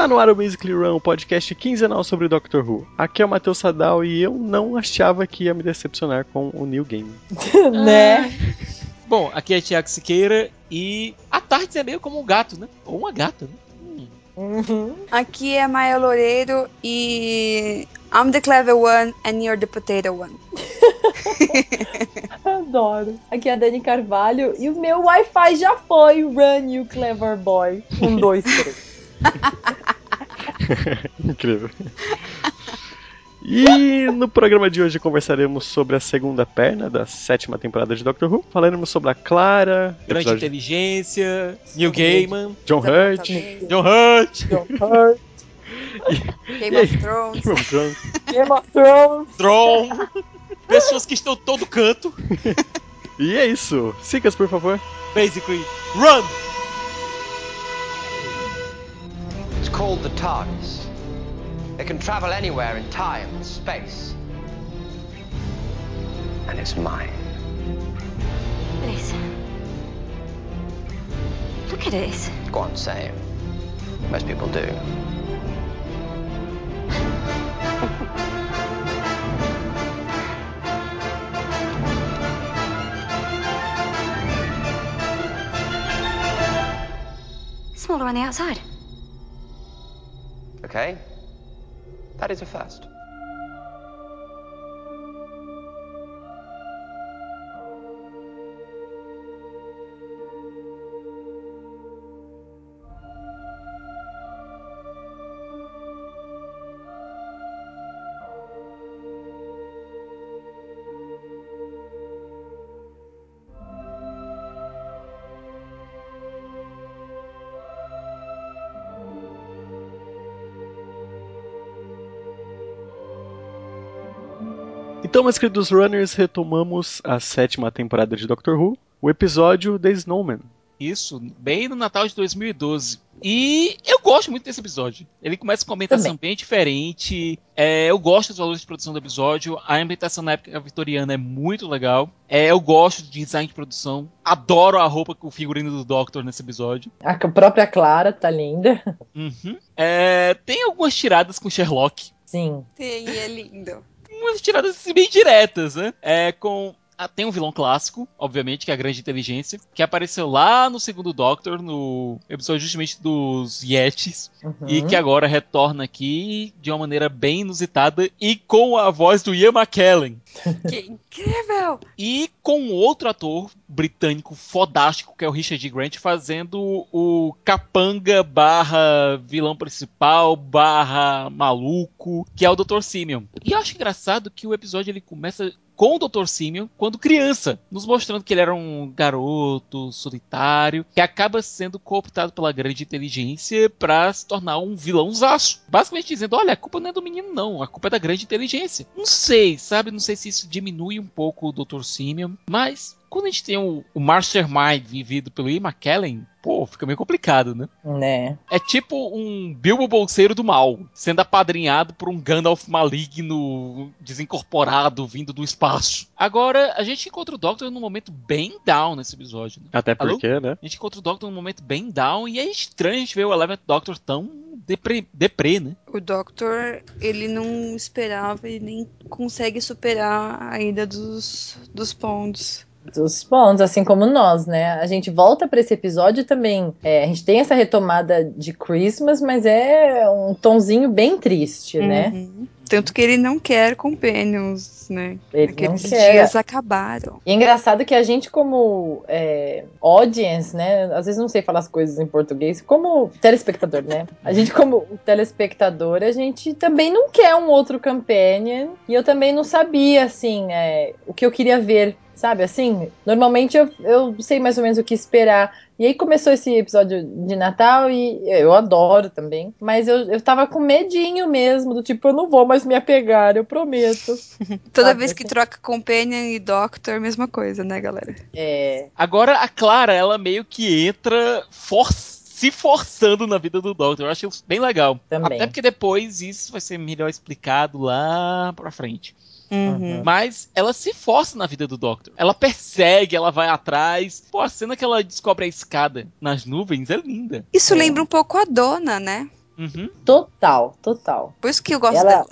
Está no ar o Basically Run, o podcast quinzenal sobre Doctor Who. Aqui é o Matheus Sadal e eu não achava que ia me decepcionar com o New Game. né? Bom, aqui é Tiago Siqueira e a tarde é meio como um gato, né? Ou uma gata, né? Uhum. Aqui é Maia Loureiro e I'm the clever one and you're the potato one. Adoro. Aqui é a Dani Carvalho e o meu Wi-Fi já foi. Run, you clever boy. Um, dois, três. Incrível. E no programa de hoje conversaremos sobre a segunda perna da sétima temporada de Doctor Who. Falaremos sobre a Clara, Grande episódio inteligência, Neil Gaiman, John Hurt. John Hurt, John Hurt, Game of Thrones. Game of Thrones. Game of Thrones. Tron, pessoas que estão todo canto. E é isso. Sigas, por favor. Basically, run! It's called the TARDIS. It can travel anywhere in time and space. And it's mine. Is. Look at it. Go on, say it. Most people do. Smaller on the outside. Okay? That is a first. Então, meus queridos runners, retomamos a sétima temporada de Doctor Who, o episódio The Snowman. Isso, bem no Natal de 2012. E eu gosto muito desse episódio. Ele começa com uma ambientação bem diferente. É, eu gosto dos valores de produção do episódio. A ambientação na época vitoriana é muito legal. É, eu gosto de design de produção. Adoro a roupa com o figurino do Doctor nesse episódio. A própria Clara tá linda. Uhum. É, tem algumas tiradas com Sherlock. Sim. Sim, é lindo. Tiradas assim, bem diretas, né? É, com tem um vilão clássico, obviamente, que é a Grande Inteligência, que apareceu lá no segundo Doctor, no episódio justamente dos Yetis, Uhum. e que agora retorna aqui de uma maneira bem inusitada e com a voz do Ian McKellen. Que incrível! E com outro ator britânico fodástico, que é o Richard Grant, fazendo o capanga barra vilão principal barra maluco, que é o Dr. Simeon. E eu acho engraçado que o episódio ele começa com o Dr. Simeon quando criança, nos mostrando que ele era um garoto solitário que acaba sendo cooptado pela grande inteligência para se tornar um vilãozaço. Basicamente dizendo, olha, a culpa não é do menino não, a culpa é da grande inteligência. Não sei, sabe? Não sei se isso diminui um pouco o Dr. Simeon, mas quando a gente tem o, o Mastermind vivido pelo Ian McKellen, pô, fica meio complicado, né? Né? É tipo um Bilbo Bolseiro do Mal, sendo apadrinhado por um Gandalf maligno, desincorporado, vindo do espaço. Agora, a gente encontra o Doctor num momento bem down nesse episódio. Né? Até Alô? porque, né? A gente encontra o Doctor num momento bem down e é estranho a gente ver o Eleventh Doctor tão deprê, deprê né? O Doctor, ele não esperava e nem consegue superar a ida dos, dos pontos. Dos pontos, assim como nós, né? A gente volta pra esse episódio também. é, a gente tem essa retomada de Christmas, mas é um tonzinho bem triste, né? Tanto que ele não quer companions, né? Ele Aqueles dias acabaram. E é engraçado que a gente, como é, audience, né? Às vezes não sei falar as coisas em português, como telespectador, né? A gente, como telespectador, a gente também não quer um outro companion. E eu também não sabia, assim, é, o que eu queria ver. Sabe, assim, normalmente eu, eu sei mais ou menos o que esperar E aí começou esse episódio de Natal e eu adoro também. Mas eu, eu tava com medinho mesmo, do tipo, eu não vou mais me apegar, eu prometo. Toda Sabe, vez que troca Companion e Doctor, mesma coisa, né, galera? É. Agora a Clara, ela meio que entra for- se forçando na vida do Doctor. Eu acho isso bem legal. Também. Até porque depois isso vai ser melhor explicado lá pra frente. Uhum. Mas ela se força na vida do Doctor. Ela persegue, ela vai atrás. Pô, a cena que ela descobre a escada nas nuvens é linda. Isso lembra um pouco a dona, né? Uhum. Total, total. Por isso que eu gosto Ela- dela.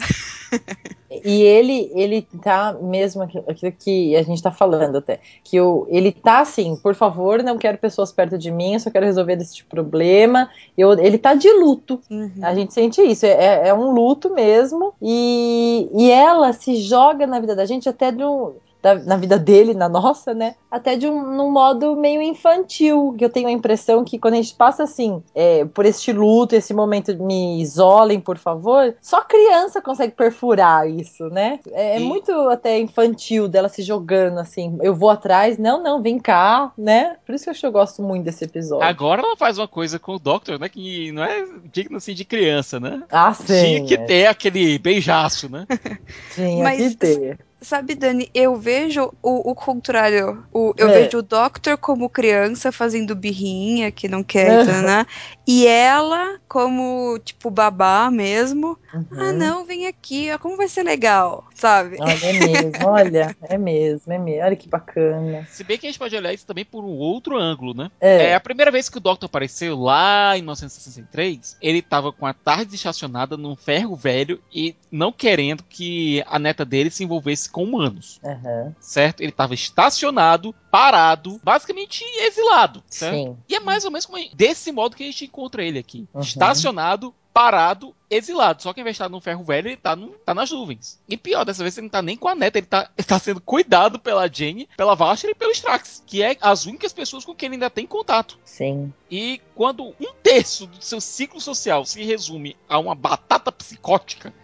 E ele, ele tá mesmo aqui- aquilo que a gente tá falando até. Que o, ele tá assim, por favor, não quero pessoas perto de mim, eu só quero resolver esse tipo de problema. Eu, ele tá de luto. Uhum. A gente sente isso, é, é um luto mesmo. E, e ela se joga na vida da gente até de um. Da- na vida dele, na nossa, né? Até de um num modo meio infantil. Que eu tenho a impressão que quando a gente passa assim, é, por este luto, esse momento, me isolem, por favor, só criança consegue perfurar isso, né? É, é muito até infantil dela se jogando assim. Eu vou atrás, não, não, vem cá, né? Por isso que eu acho que eu gosto muito desse episódio. Agora ela faz uma coisa com o Doctor, né? Que não é digno assim de criança, né? Ah, sim. Tinha que é, ter aquele beijaço, né? Tinha Mas- que ter. Sabe, Dani, eu vejo o, o contrário. O, eu É. vejo o Doctor como criança fazendo birrinha, que não quer, né? E ela como, tipo, babá mesmo. Ah, Uhum. não, vem aqui, ó, como vai ser legal, sabe? Olha, é mesmo, olha, é mesmo, é mesmo. Olha que bacana. Se bem que a gente pode olhar isso também por um outro ângulo, né? É, É, a primeira vez que o Doctor apareceu lá em 1963, ele tava com a tarde estacionada num ferro velho e não querendo que a neta dele se envolvesse com humanos, aham, certo? Ele tava estacionado, parado, basicamente exilado, certo? sim. E é mais ou menos desse modo que a gente encontra ele aqui. Uhum. Estacionado, parado, exilado. Só que ao invés de estar num ferro velho, ele tá, num- tá nas nuvens. E pior, dessa vez ele não tá nem com a neta, ele tá, ele tá sendo cuidado pela Jane, pela Vasher e pelo Strax, que é as únicas pessoas com quem ele ainda tem contato. Sim. E quando um terço do seu ciclo social se resume a uma batata psicótica,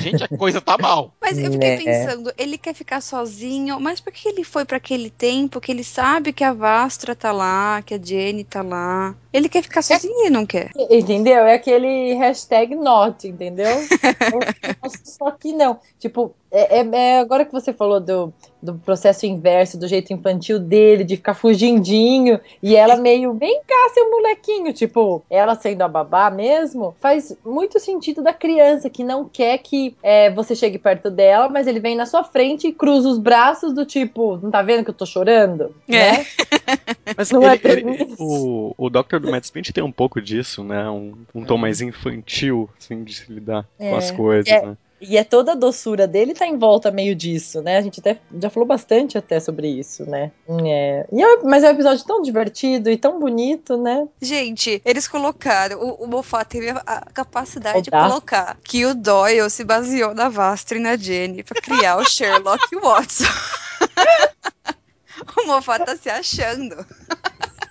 gente, a coisa tá mal. Mas eu fiquei Né. pensando, ele quer ficar sozinho, mas por que ele foi pra aquele tempo que ele sabe que a Vastra tá lá, que a Jenny tá lá? Ele quer ficar sozinho e não quer. Entendeu? É aquele hashtag not, entendeu? Só que não. Tipo, é, é- é agora que você falou do, do processo inverso, do jeito infantil dele, de ficar fugindinho, e ela meio, vem cá, seu molequinho. Tipo, ela sendo a babá mesmo, faz muito sentido da criança que não quer que é, você chegue perto dela, mas ele vem na sua frente e cruza os braços do tipo, não tá vendo que eu tô chorando? É. Né? Mas Não ele- é ele- o, o Dr. do Matt Smith tem um pouco disso, né? Um, um tom mais infantil, assim, de se lidar com É. as coisas, É. né? E é toda a doçura dele tá em volta meio disso, né? A gente até já falou bastante até sobre isso, né? É. E é- mas é um episódio tão divertido e tão bonito, né? Gente, eles colocaram, o, o Moffat teve a, a capacidade de colocar que o Doyle se baseou na Vastra e na Jenny pra criar o Sherlock Watson. o Moffat tá se achando.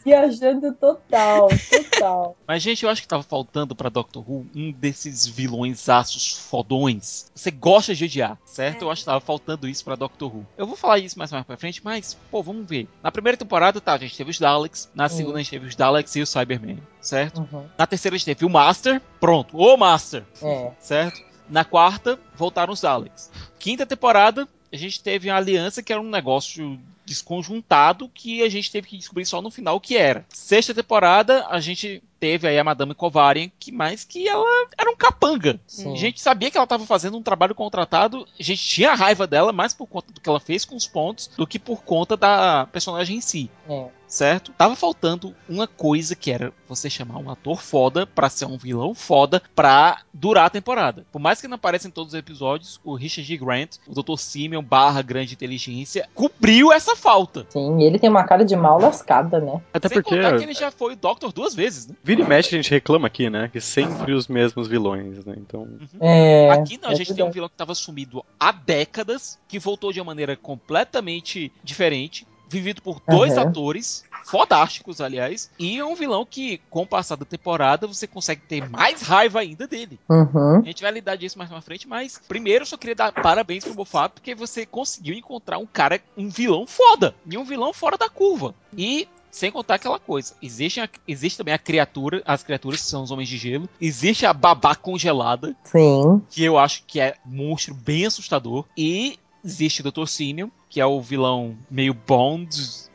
Viajando total, total. Mas, gente, eu acho que tava faltando pra Doctor Who um desses vilões aços fodões. Você gosta de odiar, certo? É. Eu acho que tava faltando isso pra Doctor Who. Eu vou falar isso mais mais pra frente, mas, pô, vamos ver. Na primeira temporada, tá, a gente teve os Daleks. Na segunda, a gente teve os Daleks e o Cyberman, certo? Uhum. Na terceira, a gente teve o Master. Pronto, o Master, É. certo? Na quarta, voltaram os Daleks. Quinta temporada, a gente teve a aliança, que era um negócio desconjuntado que a gente teve que descobrir só no final o que era. Sexta temporada, a gente teve aí a Madame Kovarian, que mais que ela era um capanga. Sim. A gente sabia que ela estava fazendo um trabalho contratado, a gente tinha raiva dela mais por conta do que ela fez com os pontos do que por conta da personagem em si. É. Certo? Tava faltando uma coisa que era você chamar um ator foda pra ser um vilão foda pra durar a temporada. Por mais que não apareça em todos os episódios, o Richard G. Grant, o Dr. Simeon barra grande inteligência, cobriu essa falta. Sim, ele tem uma cara de mal lascada, né? Até Sem porque contar que ele já foi o Doctor duas vezes, né? vira e mexe a gente reclama aqui, né? Que sempre os mesmos vilões, né? Então, É. Aqui não, a é gente tem um vilão que estava sumido há décadas, que voltou de uma maneira completamente diferente, vivido por dois Aham. atores, fodásticos, aliás, e é um vilão que, com o passar da temporada, você consegue ter mais raiva ainda dele. Uhum. A gente vai lidar disso mais pra frente, mas primeiro eu só queria dar parabéns pro Moffat, porque você conseguiu encontrar um cara, um vilão foda, e um vilão fora da curva. E Sem contar aquela coisa. Existe, a- existe também a criatura, as criaturas que são os homens de gelo. Existe a babá congelada, Sim. que eu acho que é um monstro bem assustador. E existe o Dr. Simeon, que é o vilão meio Bond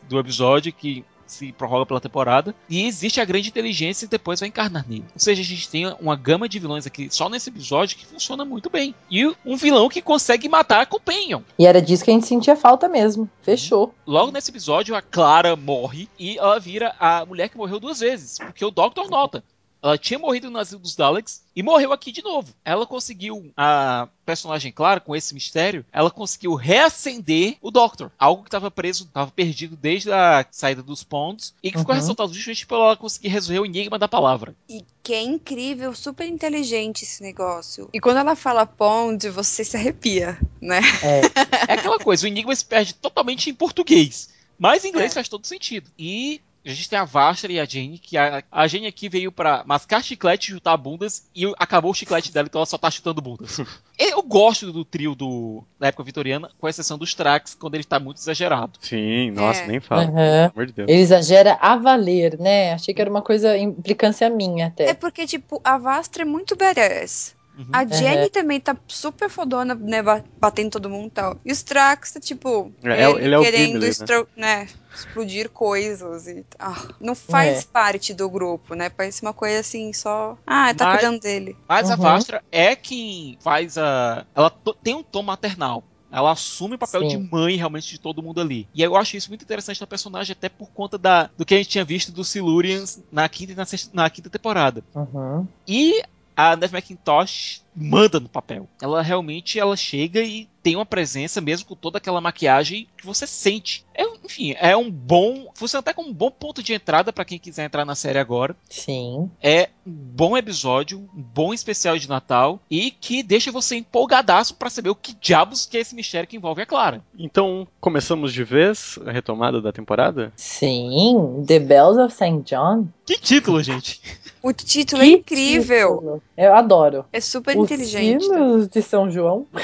do episódio, que se prorroga pela temporada. E existe a grande inteligência e depois vai encarnar nele. Ou seja, a gente tem uma gama de vilões aqui só nesse episódio que funciona muito bem. E um vilão que consegue matar a Companion. E era disso que a gente sentia falta mesmo. Fechou. Logo nesse episódio, a Clara morre e ela vira a mulher que morreu duas vezes. Porque o Doctor nota. Ela tinha morrido no asilo dos Daleks e morreu aqui de novo. Ela conseguiu, a personagem Clara, com esse mistério, ela conseguiu reacender o Doctor. Algo que estava preso, estava perdido desde a saída dos pontos e que ficou Uhum. ressaltado justamente por ela conseguir resolver o enigma da palavra. E que é incrível, super inteligente esse negócio. E quando ela fala pond, você se arrepia, né? É. É aquela coisa, o enigma se perde totalmente em português. Mas em inglês É. faz todo sentido. E a gente tem a Vastra e a Jane, que a, a Jane aqui veio pra mascar chiclete, chutar bundas, e acabou o chiclete dela, então ela só tá chutando bundas. Eu gosto do trio do, da época vitoriana, com exceção dos Trax, quando ele tá muito exagerado. Sim, nossa, É. nem fala. Aham. Pelo amor de Deus. Ele exagera a valer, né? Achei que era uma coisa, implicância minha até. É porque, tipo, a Vastra é muito badass. Uhum. A Jenny Uhum. também tá super fodona, né? ba- Batendo todo mundo e tal. E o Strax tá, tipo, É, ele é o querendo Gimli, né? né, explodir coisas e ah, não faz É. parte do grupo, né? Parece uma coisa assim, só. Ah, tá Mas- cuidando dele. Mas a Uhum. Vastra é quem faz a. Ela tem um tom maternal. Ela assume o papel Sim. de mãe realmente de todo mundo ali. E eu acho isso muito interessante na personagem, até por conta da, do que a gente tinha visto dos Silurians na quinta e na, sexta- na quinta temporada. Uhum. E a Neve McIntosh manda no papel. Ela realmente ela chega e tem uma presença, mesmo com toda aquela maquiagem que você sente. É, enfim, é um bom. Funciona até como um bom ponto de entrada para quem quiser entrar na série agora. Sim. É um bom episódio, um bom especial de Natal e que deixa você empolgadaço pra saber o que diabos que é esse mistério que envolve a Clara. Então, começamos de vez a retomada da temporada? Sim. The Bells of St. John. Que título, gente! O título é incrível. título. Eu adoro. É super Os inteligente. sinos de São João.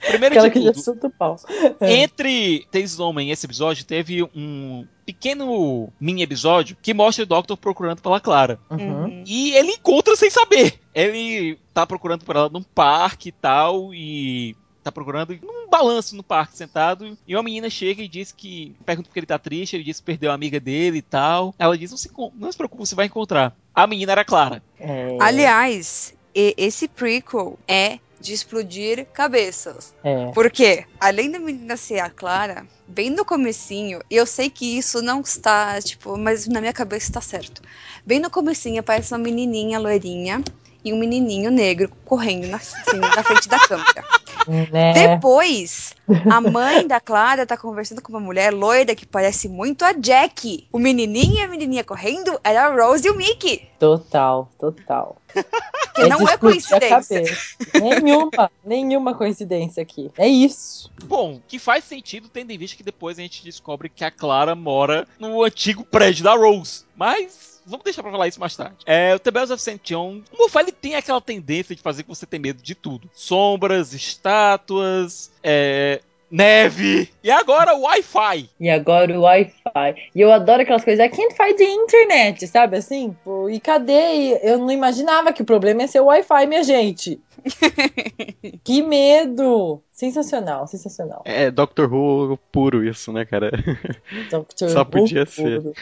Primeiro Aquela de que já tudo, o pau. Entre Tails Homem e esse episódio, teve um pequeno mini episódio que mostra o Doctor procurando pela Clara. Uhum. Uhum. E ele encontra sem saber. Ele tá procurando por ela num parque e tal, e tá procurando num balanço no parque sentado. E uma menina chega e diz que. Pergunta porque ele tá triste, ele diz que perdeu a amiga dele e tal. Ela diz: Não se, não se preocupe, você vai encontrar. A menina era Clara. É, Aliás, e- esse prequel é de explodir cabeças. é. Porque, além da menina ser a Clara, bem no comecinho, e eu sei que isso não está, tipo, mas na minha cabeça está certo. Bem no comecinho aparece uma menininha loirinha e um menininho negro correndo na, assim, na frente da câmera. Né? Depois, a mãe da Clara tá conversando com uma mulher loira que parece muito a Jack. O menininho e a menininha correndo era a Rose e o Mickey. Total, total. Que não é explodir a coincidência. nenhuma, nenhuma coincidência aqui. É isso. Bom, que faz sentido tendo em vista que depois a gente descobre que a Clara mora no antigo prédio da Rose. Mas. Vamos deixar pra falar isso mais tarde. É, o The Bells of St. John, o Mofá ele tem aquela tendência de fazer que você tem medo de tudo. Sombras, estátuas, é, neve e agora o Wi-Fi. E agora o Wi-Fi. E eu adoro aquelas coisas. I can't find the internet, sabe assim? Pô, E cadê? E Eu não imaginava que o problema ia ser o Wi-Fi, minha gente. que medo! Sensacional, sensacional. É Doctor Who puro isso, né, cara? Dr. Só Who podia puro.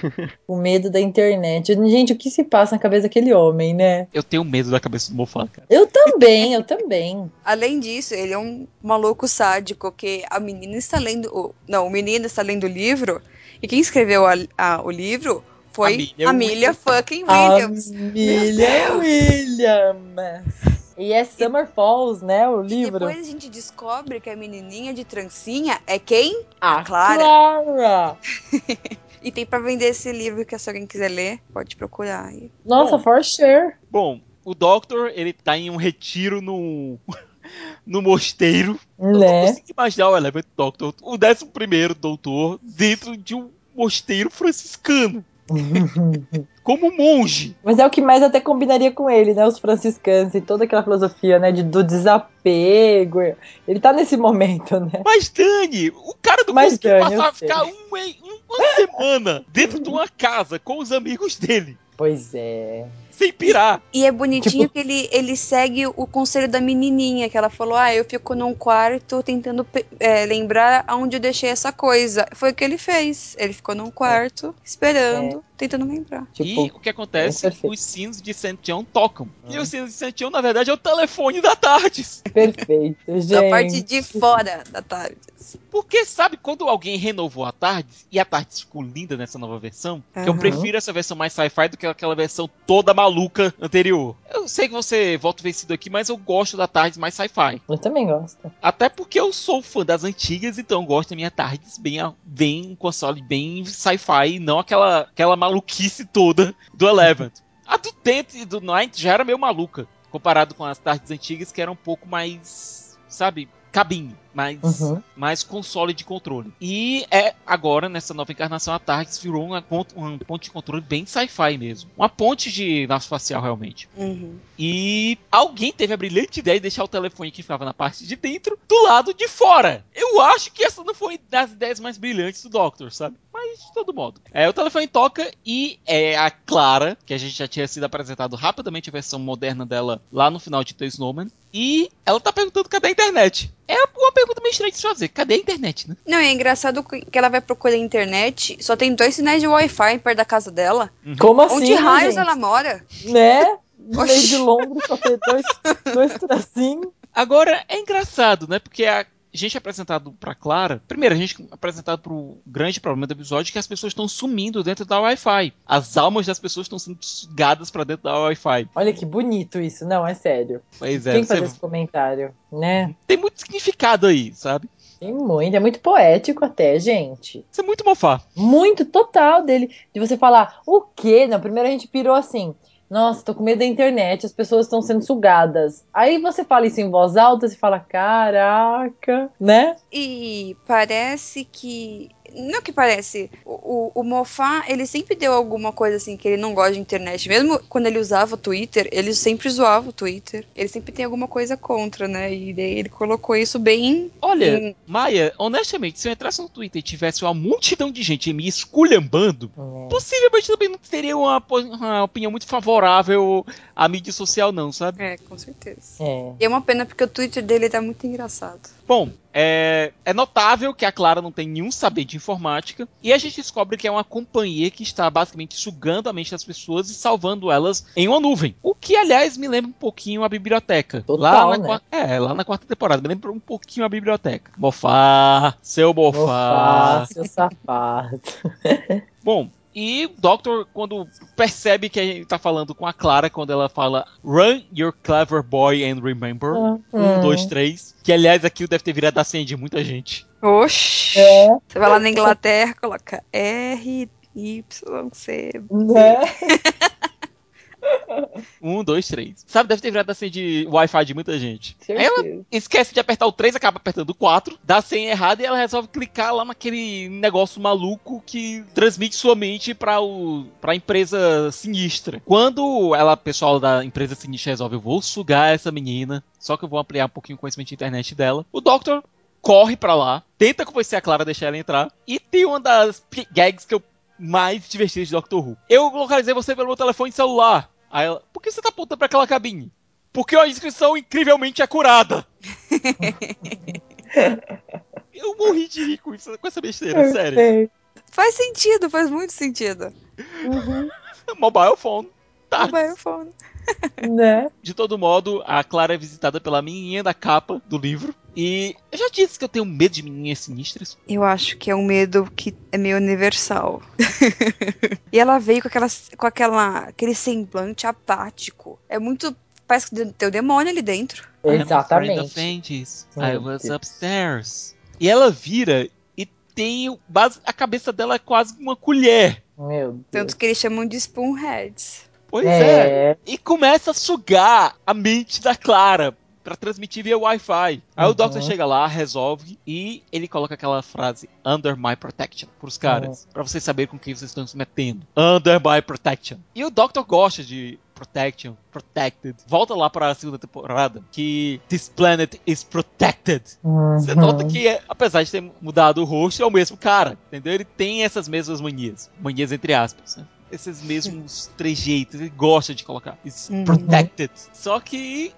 O medo da internet. Gente, o que se passa na cabeça daquele homem, né? Eu tenho medo da cabeça do Mofá, cara. Eu também, eu também. Além disso, ele é um maluco sádico que a menina está lendo. O, não, o menino está lendo o livro. E quem escreveu a- a- o livro foi Amelia Amelia fucking Williams. Amelia Williams. E é Summer Falls, né? O E livro. depois a gente descobre que a menininha de trancinha é quem? A Clara. Clara. E tem pra vender esse livro que se alguém quiser ler, pode procurar aí. Nossa, Bom. for sure. Bom, o Doctor, ele tá em um retiro no. no mosteiro. Eu não Né? consigo imaginar o Eleventh Doctor, o 11 primeiro doutor, dentro de um mosteiro franciscano. Como monge. Mas é o que mais até combinaria com ele, né? Os franciscanos e toda aquela filosofia, né? De, do desapego. Ele tá nesse momento, né? Mas Dani, o cara não Mas, Dani, passar, sei. ficar um, uma semana dentro de uma casa com os amigos dele, Pois é. Sem pirar. E é bonitinho Tipo- que ele, ele segue o conselho da menininha, que ela falou: Ah, eu fico num quarto tentando é, lembrar aonde eu deixei essa coisa. Foi o que ele fez. Ele ficou num quarto, esperando, tentando lembrar. e Tipo, o que acontece? é perfeito. os sinos de. John tocam. E os sinos de. John, na verdade, é o telefone da Tardes. perfeito, gente. Da parte de fora da tarde. Porque sabe quando alguém renovou a Tardes e a Tardes ficou linda nessa nova versão? Que eu prefiro essa versão mais sci-fi do que aquela versão toda maluca anterior. Eu sei que você volta vencido aqui, mas eu gosto da Tardes mais sci-fi. Eu também gosto. Até porque eu sou fã das antigas, então eu gosto da minha Tardes bem, bem um console bem sci-fi, e não aquela, aquela maluquice toda do Eleven. A do Tent e do Night já era meio maluca, comparado com as Tardes antigas, que eram um pouco mais, sabe, cabinho, mais, Uhum. mais console de controle. E é agora, nessa nova encarnação, a Tardes virou uma, ponte- uma ponte de controle bem sci-fi mesmo. Uma ponte de nave espacial, realmente. Uhum. E alguém teve a brilhante ideia de deixar o telefone que ficava na parte de dentro do lado de fora. Eu acho que essa não foi das ideias mais brilhantes do Doctor, sabe? Mas de todo modo. É, o telefone toca e é a Clara, que a gente já tinha sido apresentado rapidamente a versão moderna dela lá no final de The Snowman. E ela tá perguntando cadê a internet. É uma pergunta meio estranha de se fazer. Cadê a internet, né? Não, é engraçado que ela vai procurar na internet, só tem dois sinais de Wi-Fi perto da casa dela. Como assim? Onde raios gente? ela mora? Né? No meio de Londres só ter dois, dois tracinhos. Agora, é engraçado, né? Porque a gente é apresentado pra Clara. Primeiro, a gente é apresentado pro grande problema do episódio que as pessoas estão sumindo dentro da Wi-Fi. As almas das pessoas estão sendo sugadas pra dentro da Wi-Fi. Olha que bonito isso. Não, é sério. Pois é, Tem que você- fazer esse comentário, né? tem muito significado aí, sabe? Tem muito. É muito poético até, gente. Isso é muito mofar. Muito total dele. De você falar, o quê? Não, primeiro a gente pirou assim. Nossa, tô com medo da internet, as pessoas estão sendo sugadas. Aí você fala isso em voz alta, você fala, caraca, né? E parece que. Não que parece. O, o, o Mofá, ele sempre deu alguma coisa assim que ele não gosta de internet. Mesmo quando ele usava o Twitter, ele sempre zoava o Twitter. Ele sempre tem alguma coisa contra, né? E daí ele colocou isso bem. Olha, em- Maia, honestamente, se eu entrasse no Twitter e tivesse uma multidão de gente me esculhambando, É. possivelmente também não teria uma, uma opinião muito favorável à mídia social, não, sabe? É, com certeza. É. E é uma pena porque o Twitter dele tá muito engraçado. Bom, é, é notável que a Clara não tem nenhum saber de informática e a gente descobre que é uma companhia que está basicamente sugando a mente das pessoas e salvando elas em uma nuvem. O que, aliás, me lembra um pouquinho a biblioteca. Total, lá na, né? É, lá na quarta temporada, me lembra um pouquinho a biblioteca. Mofá, seu mofá. Mofá, seu sapato. Bom, e o Doctor, quando percebe que a gente tá falando com a Clara, quando ela fala Run your clever boy and remember. Um, Hum. dois, três. Que aliás aquilo deve ter virado a senha de muita gente. Oxi! É, Você vai lá na Inglaterra, coloca R, Y, C. né? Um, dois, três. Sabe, deve ter virado a senha de Wi-Fi de muita gente. Ela esquece de apertar o 3, acaba apertando o 4, dá a senha errada e ela resolve clicar lá naquele negócio maluco que transmite sua mente pra, o, pra empresa sinistra. Quando ela, pessoal da empresa sinistra resolve, eu vou sugar essa menina, só que eu vou ampliar um pouquinho o conhecimento de internet dela, o Doctor corre pra lá, tenta convencer a Clara a deixar ela entrar, e tem uma das gags que eu mais divertidas de Doctor Who. Eu localizei você pelo meu telefone celular. Aí ela, por que você tá apontando pra aquela cabine? Porque a inscrição incrivelmente é curada. Eu morri de rir com, isso, com essa besteira, sério. Perfeito. Faz sentido, faz muito sentido. Uhum. Mobile phone. Tá. Mobile phone. Né? De todo modo, a Clara é visitada pela menininha da capa do livro. E eu já disse que eu tenho medo de menininhas sinistras. Eu acho que é um medo que é meio universal. e ela veio com, aquelas, com aquela, aquele semblante apático. É muito. Parece que tem o demônio ali dentro. I'm a friend of Exatamente. I was upstairs. E ela vira e tem o- base, a cabeça dela é quase uma colher. Meu Deus. Tanto que eles chamam de spoonheads. Pois é. É. E começa a sugar a mente da Clara. pra transmitir via Wi-Fi. Aí o Uhum. Doctor chega lá, resolve e ele coloca aquela frase Under my protection pros caras, pra vocês saberem com quem vocês estão se metendo. Under my protection. E o Doctor gosta de protection, protected. Volta lá pra segunda temporada que This planet is protected. Você Uhum. nota que, é, apesar de ter mudado o rosto, é o mesmo cara, entendeu? Ele tem essas mesmas manias. Manias entre aspas, né? Esses mesmos trejeitos, ele gosta de colocar. It's Uhum. protected. Só que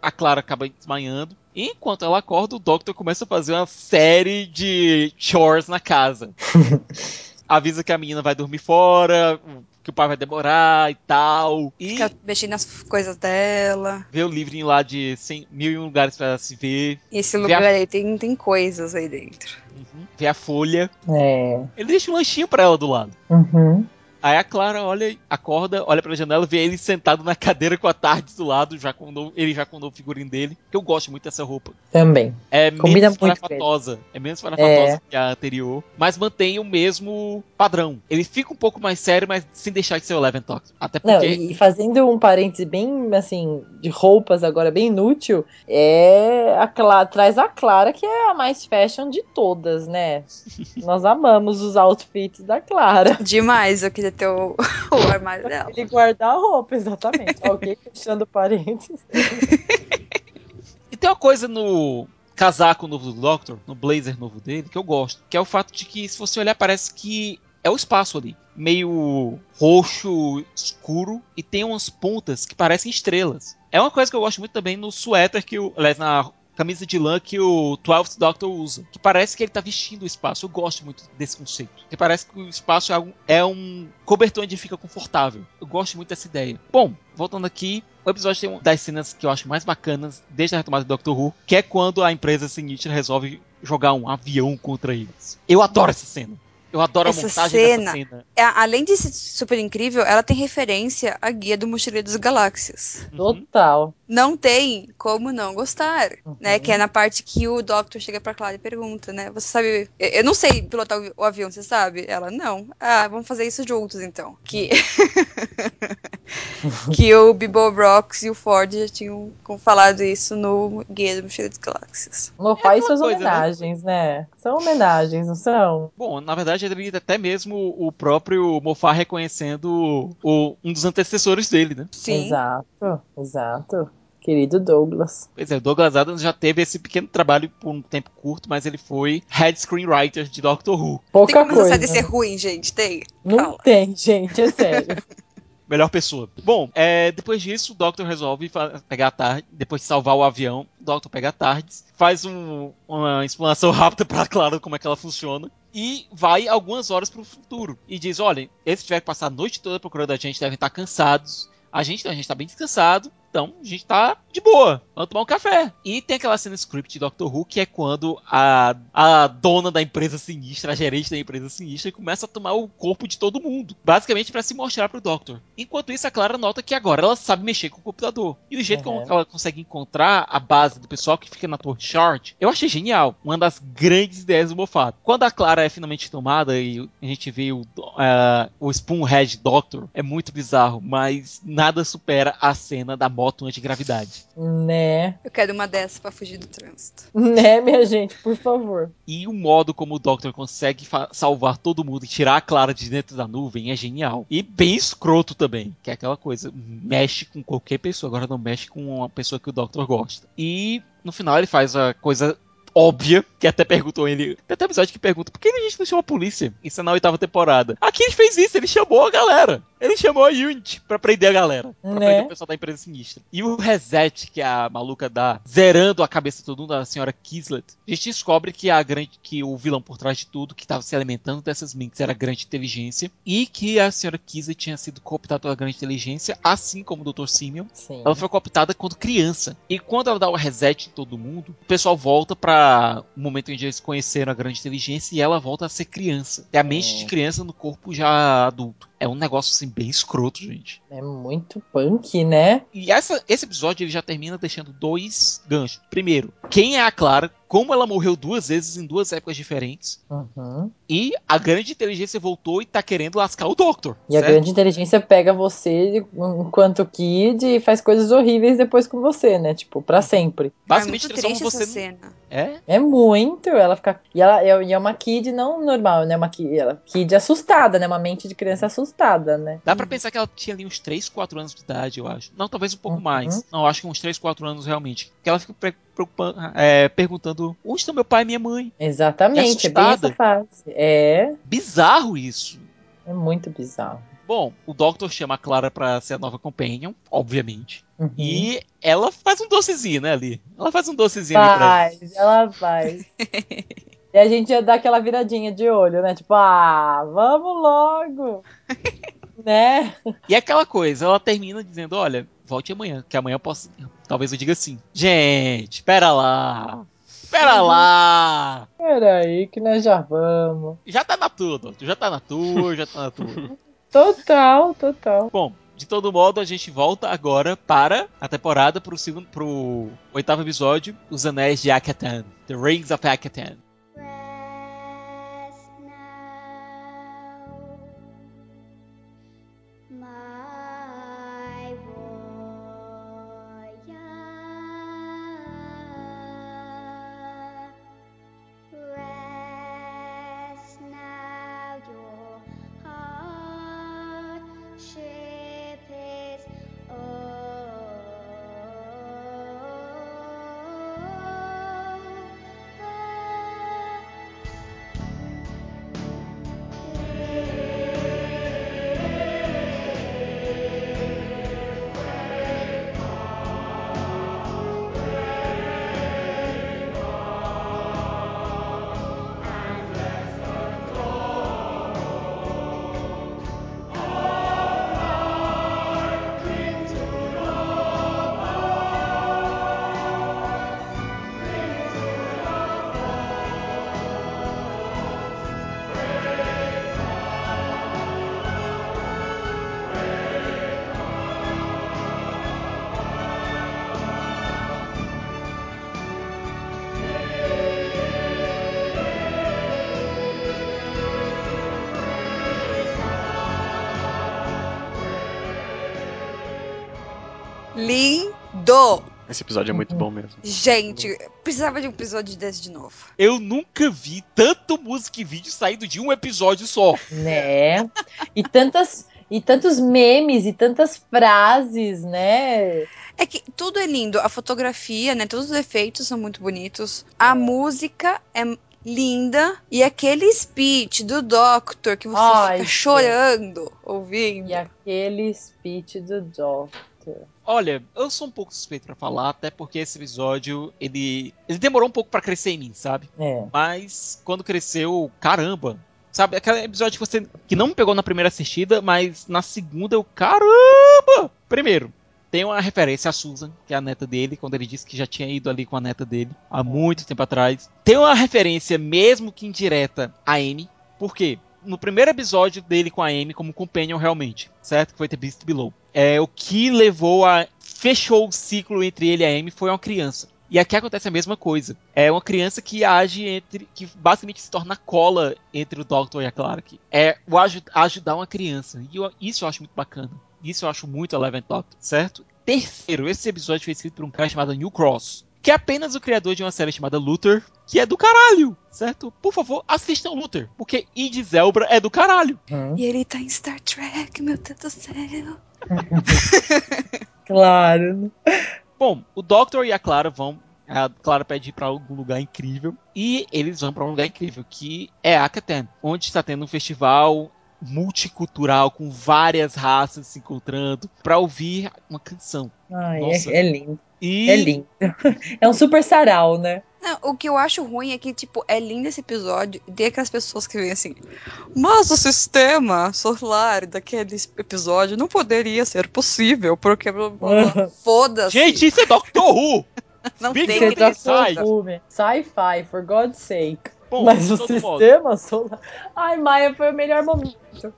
a Clara acaba desmaiando. E enquanto ela acorda, o Doctor começa a fazer uma série de chores na casa. Avisa que a menina vai dormir fora, que o pai vai demorar e tal. E Fica mexendo nas coisas dela. vê o livrinho lá de 100 mil e um lugares pra se ver. E esse lugar a- aí tem, tem coisas aí dentro. Uhum. Vê a folha. É. Ele deixa um lanchinho pra ela do lado. Uhum. Aí a Clara olha, acorda, olha pela janela, vê ele sentado na cadeira com a tarde do lado, já com o novo- ele já com o novo figurino dele. Que eu gosto muito dessa roupa. Também. É Combina menos farafatosa. É menos farafatosa É. que a anterior. Mas mantém o mesmo padrão. Ele fica um pouco mais sério, mas sem deixar de ser o Eleven. Até Não, porque. e fazendo um parêntese bem assim, de roupas agora, bem inútil, é a Clara, traz a Clara, que é a mais fashion de todas, né? Nós amamos os outfits da Clara. Demais, eu queria ter o, o armário dela. Ele guardar a roupa, exatamente. ok, fechando parênteses. E tem uma coisa no casaco novo do Doctor, no blazer novo dele, que eu gosto. Que é o fato de que, se você olhar, parece que é o espaço ali. Meio roxo, escuro, e tem umas pontas que parecem estrelas. É uma coisa que eu gosto muito também no suéter que o. Aliás, na camisa de lã que o 12th Doctor usa. Que parece que ele tá vestindo o espaço. Eu gosto muito desse conceito. Que parece que o espaço é, é um cobertor onde fica confortável. Eu gosto muito dessa ideia. Bom, voltando aqui, o episódio tem uma das cenas que eu acho mais bacanas desde a retomada do Doctor Who, que é quando a empresa Sinistra resolve jogar um avião contra eles. Eu adoro essa cena. Eu adoro Essa a montagem cena- dessa cena. É, além de ser super incrível, ela tem referência à guia do Mochileiro das Galáxias. Uhum. Total. Não tem como não gostar, Uhum. né? Que é na parte que o Doctor chega pra Clara e pergunta, né? Você sabe... Eu eu não sei pilotar o- o avião, você sabe? Ela, não. Ah, vamos fazer isso juntos, então. Que... que o Bibo Brox e o Ford já tinham falado isso no Guia do Mochileiro das Galáxias. Não faz aquela suas coisa, né? homenagens, né? São homenagens, não são? Bom, na verdade, ele até mesmo o próprio Mofá reconhecendo o- um dos antecessores dele, né? Sim. Exato, exato. Querido Douglas. Pois é, o Douglas Adams já teve esse pequeno trabalho por um tempo curto, mas ele foi head screenwriter de Doctor Who. Pouca Tem como coisa. série ser ruim, gente? Tem. Não Fala. tem, gente, é sério. Melhor pessoa. Bom, é, depois disso, o Doctor resolve pegar a tarde, depois de salvar o avião, o Doctor pega a tarde, faz um- uma explanação rápida pra Clara como é que ela funciona. E vai algumas horas pro futuro. E diz: olha, eles tiveram que passar a noite toda procurando a gente, devem estar cansados. A gente, a gente tá bem descansado, então a gente tá de boa. Vamos tomar um café. E tem aquela cena script de Doctor Who que é quando a, a dona da empresa sinistra, a gerente da empresa sinistra, começa a tomar o corpo de todo mundo. Basicamente pra se mostrar pro Doctor. Enquanto isso, a Clara nota que agora ela sabe mexer com o computador. E o jeito Uhum. como ela consegue encontrar a base do pessoal que fica na Torre Shard, eu achei genial. Uma das grandes ideias do Moffat. Quando a Clara é finalmente tomada e a gente vê o, ah, o Spoonhead Doctor, é muito bizarro, mas nada supera a cena da moto antigravidade. né? Eu quero uma dessas pra fugir do trânsito. Né, minha gente, por favor. E o modo como o Doctor consegue salvar todo mundo e tirar a Clara de dentro da nuvem é genial. E bem escroto também. Que é aquela coisa, mexe com qualquer pessoa, agora não mexe com uma pessoa que o Doctor gosta. E no final ele faz a coisa óbvia, que até perguntou ele. Tem até episódio que pergunta por que a gente não chama a polícia? Isso é na oitava temporada. Aqui ele fez isso, ele chamou a galera. Ele chamou a Unity pra prender a galera. Pra Né? prender o pessoal da empresa sinistra. E o reset que a maluca dá, zerando a cabeça de todo mundo, a senhora Kislet, a gente descobre que a grande, que o vilão por trás de tudo, que tava se alimentando dessas mentes, era a grande inteligência. E que a senhora Kislet tinha sido cooptada pela grande inteligência, assim como o Dr. Simeon. Sim. Ela foi cooptada quando criança. E quando ela dá o reset em todo mundo, o pessoal volta para o momento em que eles conheceram a grande inteligência e ela volta a ser criança. É a mente É. de criança no corpo já adulto. É um negócio assim bem escroto, gente. É muito punk, né? E essa- esse episódio ele já termina deixando dois ganchos. Primeiro, quem é a Clara como ela morreu duas vezes em duas épocas diferentes. Uhum. E a grande inteligência voltou e tá querendo lascar o Doctor. E a certo? grande inteligência pega você enquanto kid e faz coisas horríveis depois com você, né? Tipo, pra sempre. Basicamente é muito transforma você essa cena. É? É muito, ela fica. E ela é, e é uma kid não normal, né? Uma kid, ela, kid assustada, né? Uma mente de criança assustada, né? Dá pra pensar que ela tinha ali uns 3, 4 anos de idade, eu acho. Não, talvez um pouco Uhum. mais. Não, acho que uns 3, 4 anos realmente. Porque ela fica é, perguntando: onde estão meu pai e minha mãe? Exatamente, é bem essa fase. É, Bizarro isso. é muito bizarro. Bom, o Doctor chama a Clara pra ser a nova companion, obviamente. Uhum. E ela faz um docezinho, né, ali? Ela faz um docezinho ali pra ele. Faz, ela faz. e a gente ia dar aquela viradinha de olho, né? Tipo, ah, vamos logo. né? E é aquela coisa, ela termina dizendo: olha, volte amanhã, que amanhã eu posso. Talvez eu diga assim. Gente, pera lá. Pera lá. Peraí, que nós já vamos. Já tá na tour, Doctor. Já tá na tour, já tá na tour. Total, total. Bom, de todo modo, a gente volta agora para a temporada pro segundo, pro oitavo episódio, Os Anéis de Akatan, The Rings of Akatan. Lindo! Esse episódio é muito bom mesmo. Gente, precisava de um episódio desse de novo. Eu nunca vi tanto música e vídeo saindo de um episódio só. Né? E tantas. E tantos memes e tantas frases, né? É que tudo é lindo. A fotografia, né? Todos os efeitos são muito bonitos. A música é linda. E aquele speech do Doctor que você Ai, fica chorando ouvindo. E aquele speech do Doctor. Olha, eu sou um pouco suspeito pra falar, até porque esse episódio, ele, ele demorou um pouco pra crescer em mim, sabe? É. Mas quando cresceu, caramba. Sabe, aquele episódio que você que não me pegou na primeira assistida, mas na segunda eu, caramba! Primeiro, tem uma referência a Susan, que é a neta dele, quando ele disse que já tinha ido ali com a neta dele há muito tempo atrás. Tem uma referência, mesmo que indireta, a Amy. Por quê? No primeiro episódio dele com a Amy como companion realmente, certo? Que foi The Beast Below. É, o que levou a... Fechou o ciclo entre ele e a Amy foi uma criança. E aqui acontece a mesma coisa. É uma criança que age entre. que basicamente se torna cola entre o Doctor e a Clark. É o aju- ajudar uma criança. E eu- isso eu acho muito bacana. Isso eu acho muito Eleven Doctor, certo? Terceiro, esse episódio foi escrito por um cara chamado New Cross. Que é apenas o criador de uma série chamada Luther, que é do caralho, certo? Por favor, assistam Luther, porque Idris Elba é do caralho. Hum, E ele tá em Star Trek, meu Deus do céu. claro. Bom, o Doctor e a Clara vão. A Clara pede ir pra algum lugar incrível. E eles vão pra um lugar incrível, que é Akaten, onde está tendo um festival multicultural com várias raças se encontrando pra ouvir uma canção. Ai, Nossa. é, é lindo. E É lindo. É um super sarau, né? Não, o que eu acho ruim é que, tipo, é lindo esse episódio e tem aquelas pessoas que vêm assim. Mas o sistema solar daquele episódio não poderia ser possível, porque. blá, blá, blá." Foda-se. Gente, isso é Doctor Who! não Big tem com filme. Sci-fi, for God's sake. Bom, Mas o todo modo, sistema solar. Ai, Maia, foi o melhor momento.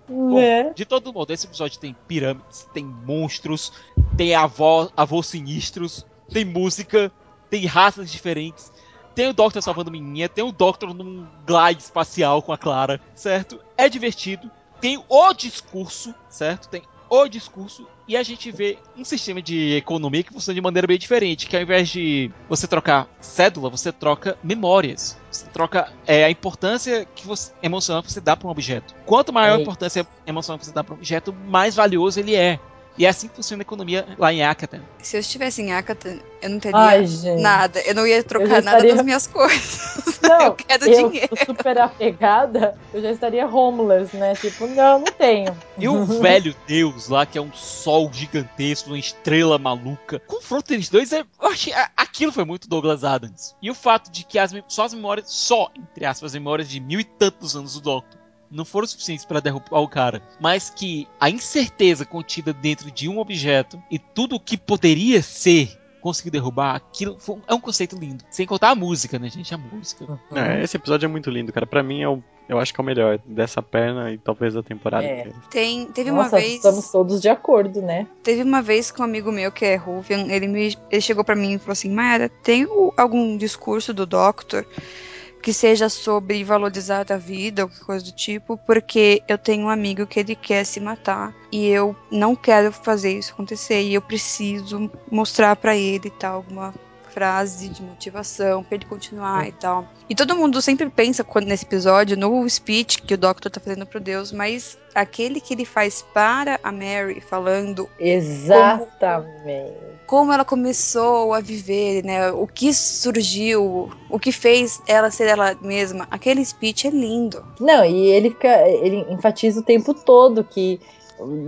né? de todo modo, esse episódio tem pirâmides, tem monstros, tem avó, avós sinistros, tem música, tem raças diferentes, tem o Doctor salvando a menininha, tem o Doctor num glide espacial com a Clara, certo? É divertido. Tem o discurso, certo? Tem o discurso e a gente vê um sistema de economia que funciona de maneira bem diferente, que ao invés de você trocar cédula, você troca memórias. Você troca é, a importância que você, emocional que você dá para um objeto. Quanto maior a Aí. importância emocional que você dá para um objeto, mais valioso ele é. E é assim que funciona a economia lá em Akatan. Se eu estivesse em Akatan, eu não teria Ai, nada. Eu não ia trocar nada estaria- das minhas coisas. Não, eu quero eu dinheiro. super apegada, eu já estaria homeless, né? Tipo, não, não tenho. E o velho deus lá, que é um sol gigantesco, uma estrela maluca. Confronto eles dois, é, eu achei, aquilo foi muito Douglas Adams. E o fato de que as, só as memórias, só, entre aspas, as memórias de mil e tantos anos do Doctor, não foram suficientes para derrubar o cara, mas que a incerteza contida dentro de um objeto e tudo o que poderia ser conseguir derrubar, aquilo foi- é um conceito lindo. Sem contar a música, né, gente? A música. É, esse episódio é muito lindo, cara. Pra mim, é o, eu acho que é o melhor dessa perna e talvez da temporada É. inteira. Tem, teve uma Nossa, vez. estamos todos de acordo, né? Teve uma vez que um amigo meu, que é Ruvian, ele, me, ele chegou pra mim e falou assim: Mayara, tem algum discurso do Doctor que seja sobre valorizar a vida ou coisa do tipo? Porque eu tenho um amigo que ele quer se matar e eu não quero fazer isso acontecer e eu preciso mostrar pra ele tal alguma frase de motivação pra ele continuar e tal. E todo mundo sempre pensa quando nesse episódio no speech que o Doctor tá fazendo pro Deus, mas aquele que ele faz para a Mary falando Exatamente. como ela começou a viver, né? O que surgiu, o que fez ela ser ela mesma. Aquele speech é lindo. Não, e ele, fica- ele enfatiza o tempo todo que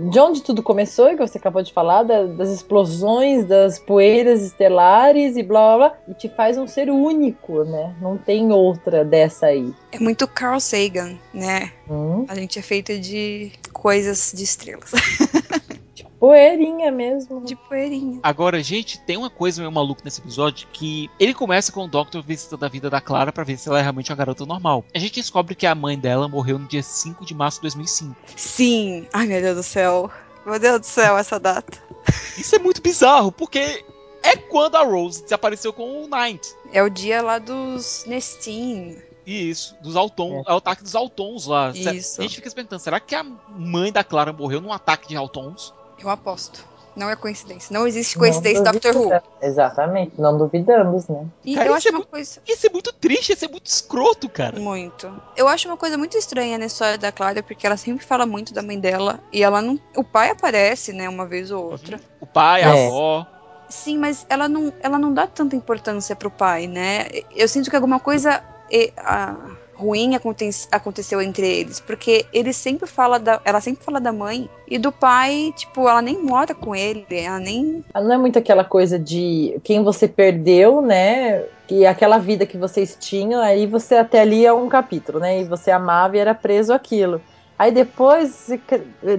de onde tudo começou, que você acabou de falar, da- das explosões, das poeiras estelares e blá blá blá, e te faz um ser único, né? Não tem outra dessa aí. É muito Carl Sagan, né? Hum, A gente é feita de coisas de estrelas, poeirinha mesmo. de poeirinha. Agora, gente, tem uma coisa meio maluca nesse episódio que ele começa com o Doctor visitando a vida da Clara pra ver se ela é realmente uma garota normal. A gente descobre que a mãe dela morreu no dia 5 de março de 2005. Sim. Ai, meu Deus do céu. Meu Deus do céu, essa data. Isso é muito bizarro, porque é quando a Rose desapareceu com o Night. É o dia lá dos Nestin. Isso, dos Altons, é. o ataque dos Altons lá. Isso. A gente fica se perguntando, será que a mãe da Clara morreu num ataque de Altons? Eu aposto. Não é coincidência. Não existe Não coincidência, Doctor Who. Exatamente, não duvidamos, né? E Cara, eu isso acho é uma muito- coisa. Ia ser muito triste, ia ser muito escroto, cara. Muito. Eu acho uma coisa muito estranha na história da Clara, porque ela sempre fala muito da mãe dela. E ela não. O pai aparece, né, uma vez ou outra. O pai, a É. avó. Sim, mas ela não, ela não dá tanta importância pro pai, né? Eu sinto que alguma coisa eh, ah, ruim aconte- aconteceu entre eles, porque ele sempre fala da, ela sempre fala da mãe e do pai, tipo, ela nem mora com ele, ela nem Não é muito aquela coisa de quem você perdeu, né? E aquela vida que vocês tinham, aí você até ali é um capítulo, né? E você amava e era preso aquilo. Aí depois,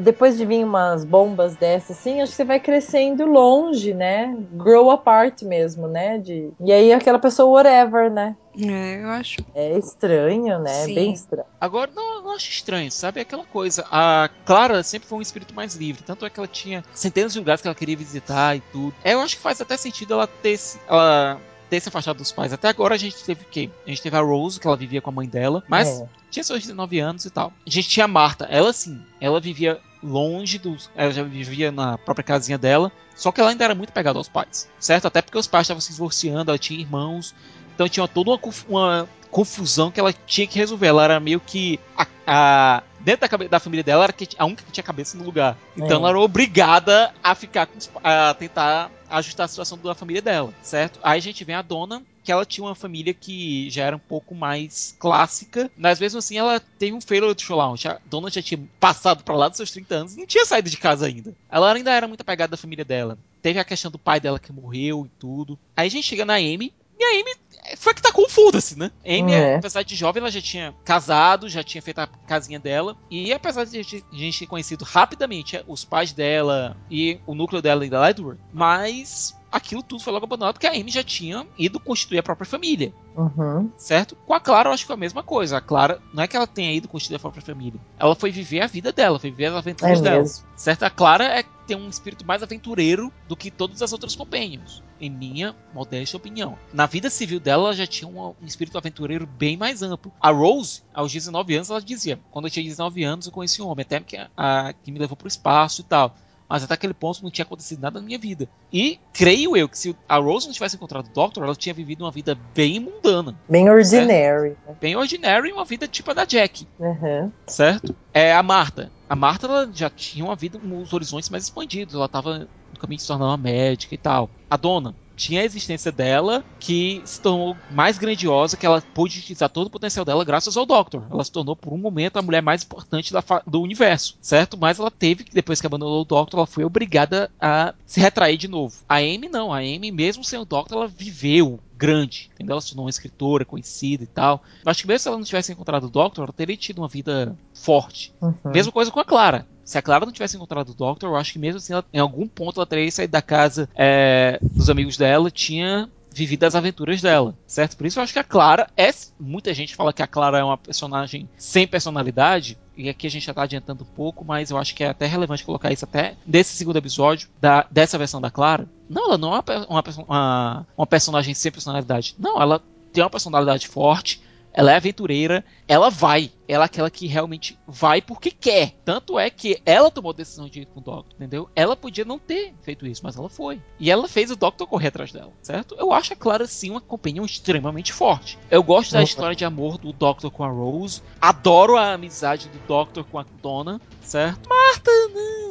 depois de vir umas bombas dessas, assim, acho que você vai crescendo longe, né? Grow apart mesmo, né? De... E aí aquela pessoa, whatever, né? É, eu acho. É estranho, né? Sim. Bem estranho. Agora, não, eu não acho estranho, sabe? É aquela coisa. A Clara sempre foi um espírito mais livre. Tanto é que ela tinha centenas de lugares que ela queria visitar e tudo. É, eu acho que faz até sentido ela ter ela ter se afastado dos pais. Até agora a gente teve o quê? A gente teve a Rose, que ela vivia com a mãe dela. Mas É. tinha seus 19 anos e tal. A gente tinha a Marta. Ela sim, ela vivia longe dos. Ela já vivia na própria casinha dela. Só que ela ainda era muito pegada aos pais, certo? Até porque os pais estavam se divorciando, ela tinha irmãos. Então tinha toda uma, uma confusão que ela tinha que resolver. Ela era meio que. A, a- dentro da, da família dela, era que- a única que tinha cabeça no lugar. Então É. ela era obrigada a ficar com a tentar ajustar a situação da família dela, certo? Aí a gente vem a dona, que ela tinha uma família que já era um pouco mais clássica, mas mesmo assim ela teve um failure to show lounge. A dona já tinha passado pra lá dos seus 30 anos, não tinha saído de casa ainda. Ela ainda era muito apegada da família dela. Teve a questão do pai dela que morreu e tudo. Aí a gente chega na Amy, e a Amy foi que tá com foda-se, né? Amy, É. apesar de jovem, ela já tinha casado, já tinha feito a casinha dela. E apesar de a gente ter conhecido rapidamente é, os pais dela e o núcleo dela em Ledward, mas aquilo tudo foi logo abandonado porque a Amy já tinha ido constituir a própria família Uhum. certo? Com a Clara, eu acho que foi a mesma coisa. A Clara, não é que ela tenha ido constituir a própria família. Ela foi viver a vida dela, foi viver as aventuras É dela. mesmo. Certo? A Clara é, tem um espírito mais aventureiro do que todas as outras companions. em minha modesta opinião. Na vida civil dela, ela já tinha um, um espírito aventureiro bem mais amplo. A Rose, aos 19 anos, ela dizia: quando eu tinha 19 anos, eu conheci um homem, até que, a, que me levou pro espaço e tal. Mas até aquele ponto não tinha acontecido nada na minha vida. E creio eu que se a Rose não tivesse encontrado o Doctor, ela tinha vivido uma vida bem mundana, Bem ordinary. né? bem ordinária e uma vida tipo a da Jack Uhum. certo? É a Marta. A Marta ela já tinha uma vida com os horizontes mais expandidos. Ela estava no caminho de se tornar uma médica e tal. A dona tinha a existência dela que se tornou mais grandiosa, que ela pôde utilizar todo o potencial dela graças ao Doctor. Ela se tornou por um momento a mulher mais importante do universo, certo? Mas ela teve que depois que abandonou o Doctor, ela foi obrigada a se retrair de novo. A Amy não, a Amy mesmo sem o Doctor, ela viveu grande, entendeu? Ela se tornou uma escritora conhecida e tal. Eu acho que mesmo se ela não tivesse encontrado o Doctor, ela teria tido uma vida forte. Uhum. Mesma coisa com a Clara. Se a Clara não tivesse encontrado o Doctor, eu acho que mesmo assim, ela- em algum ponto ela teria saído da casa é, dos amigos dela, tinha vivido as aventuras dela, certo? Por isso eu acho que a Clara é. Muita gente fala que a Clara é uma personagem sem personalidade, e aqui a gente já tá adiantando um pouco, mas eu acho que é até relevante colocar isso até nesse segundo episódio, da, dessa versão da Clara. Não, ela não é uma, uma, uma personagem sem personalidade. Não, ela tem uma personalidade forte, ela é aventureira, ela vai. Ela é aquela que realmente vai porque quer. Tanto é que ela tomou a decisão de ir com o Doctor, entendeu? Ela podia não ter feito isso, mas ela foi. E ela fez o Doctor correr atrás dela, certo? Eu acho a Clara, sim, uma companhia extremamente forte. Eu gosto da Uhum. história de amor do Doctor com a Rose. Adoro a amizade do Doctor com a Donna, certo? Marta, não.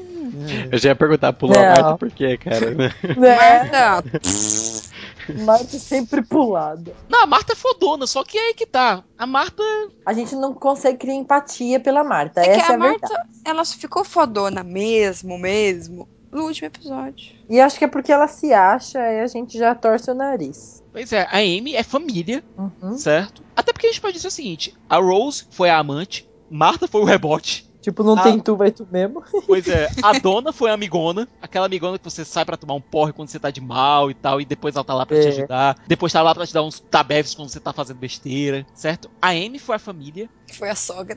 Eu já ia perguntar, a Marta por quê, cara? Né? Marta, Marta sempre pulada. Não, a Marta é fodona, só que é aí que tá. A Marta A gente não consegue criar empatia pela Marta. É que Essa a é a Marta- verdade. ela só ficou fodona mesmo, mesmo, no último episódio. E acho que é porque ela se acha e a gente já torce o nariz. Pois é, a Amy é família, Uhum. certo? Até porque a gente pode dizer o seguinte: a Rose foi a amante, Marta foi o rebote. Tipo, não Ah. tem tu, vai tu mesmo. Pois é, a dona foi a amigona, aquela amigona que você sai pra tomar um porre quando você tá de mal e tal, e depois ela tá lá pra te É. ajudar, depois tá lá pra te dar uns tabefes quando você tá fazendo besteira, certo? A Amy foi a família, foi a sogra.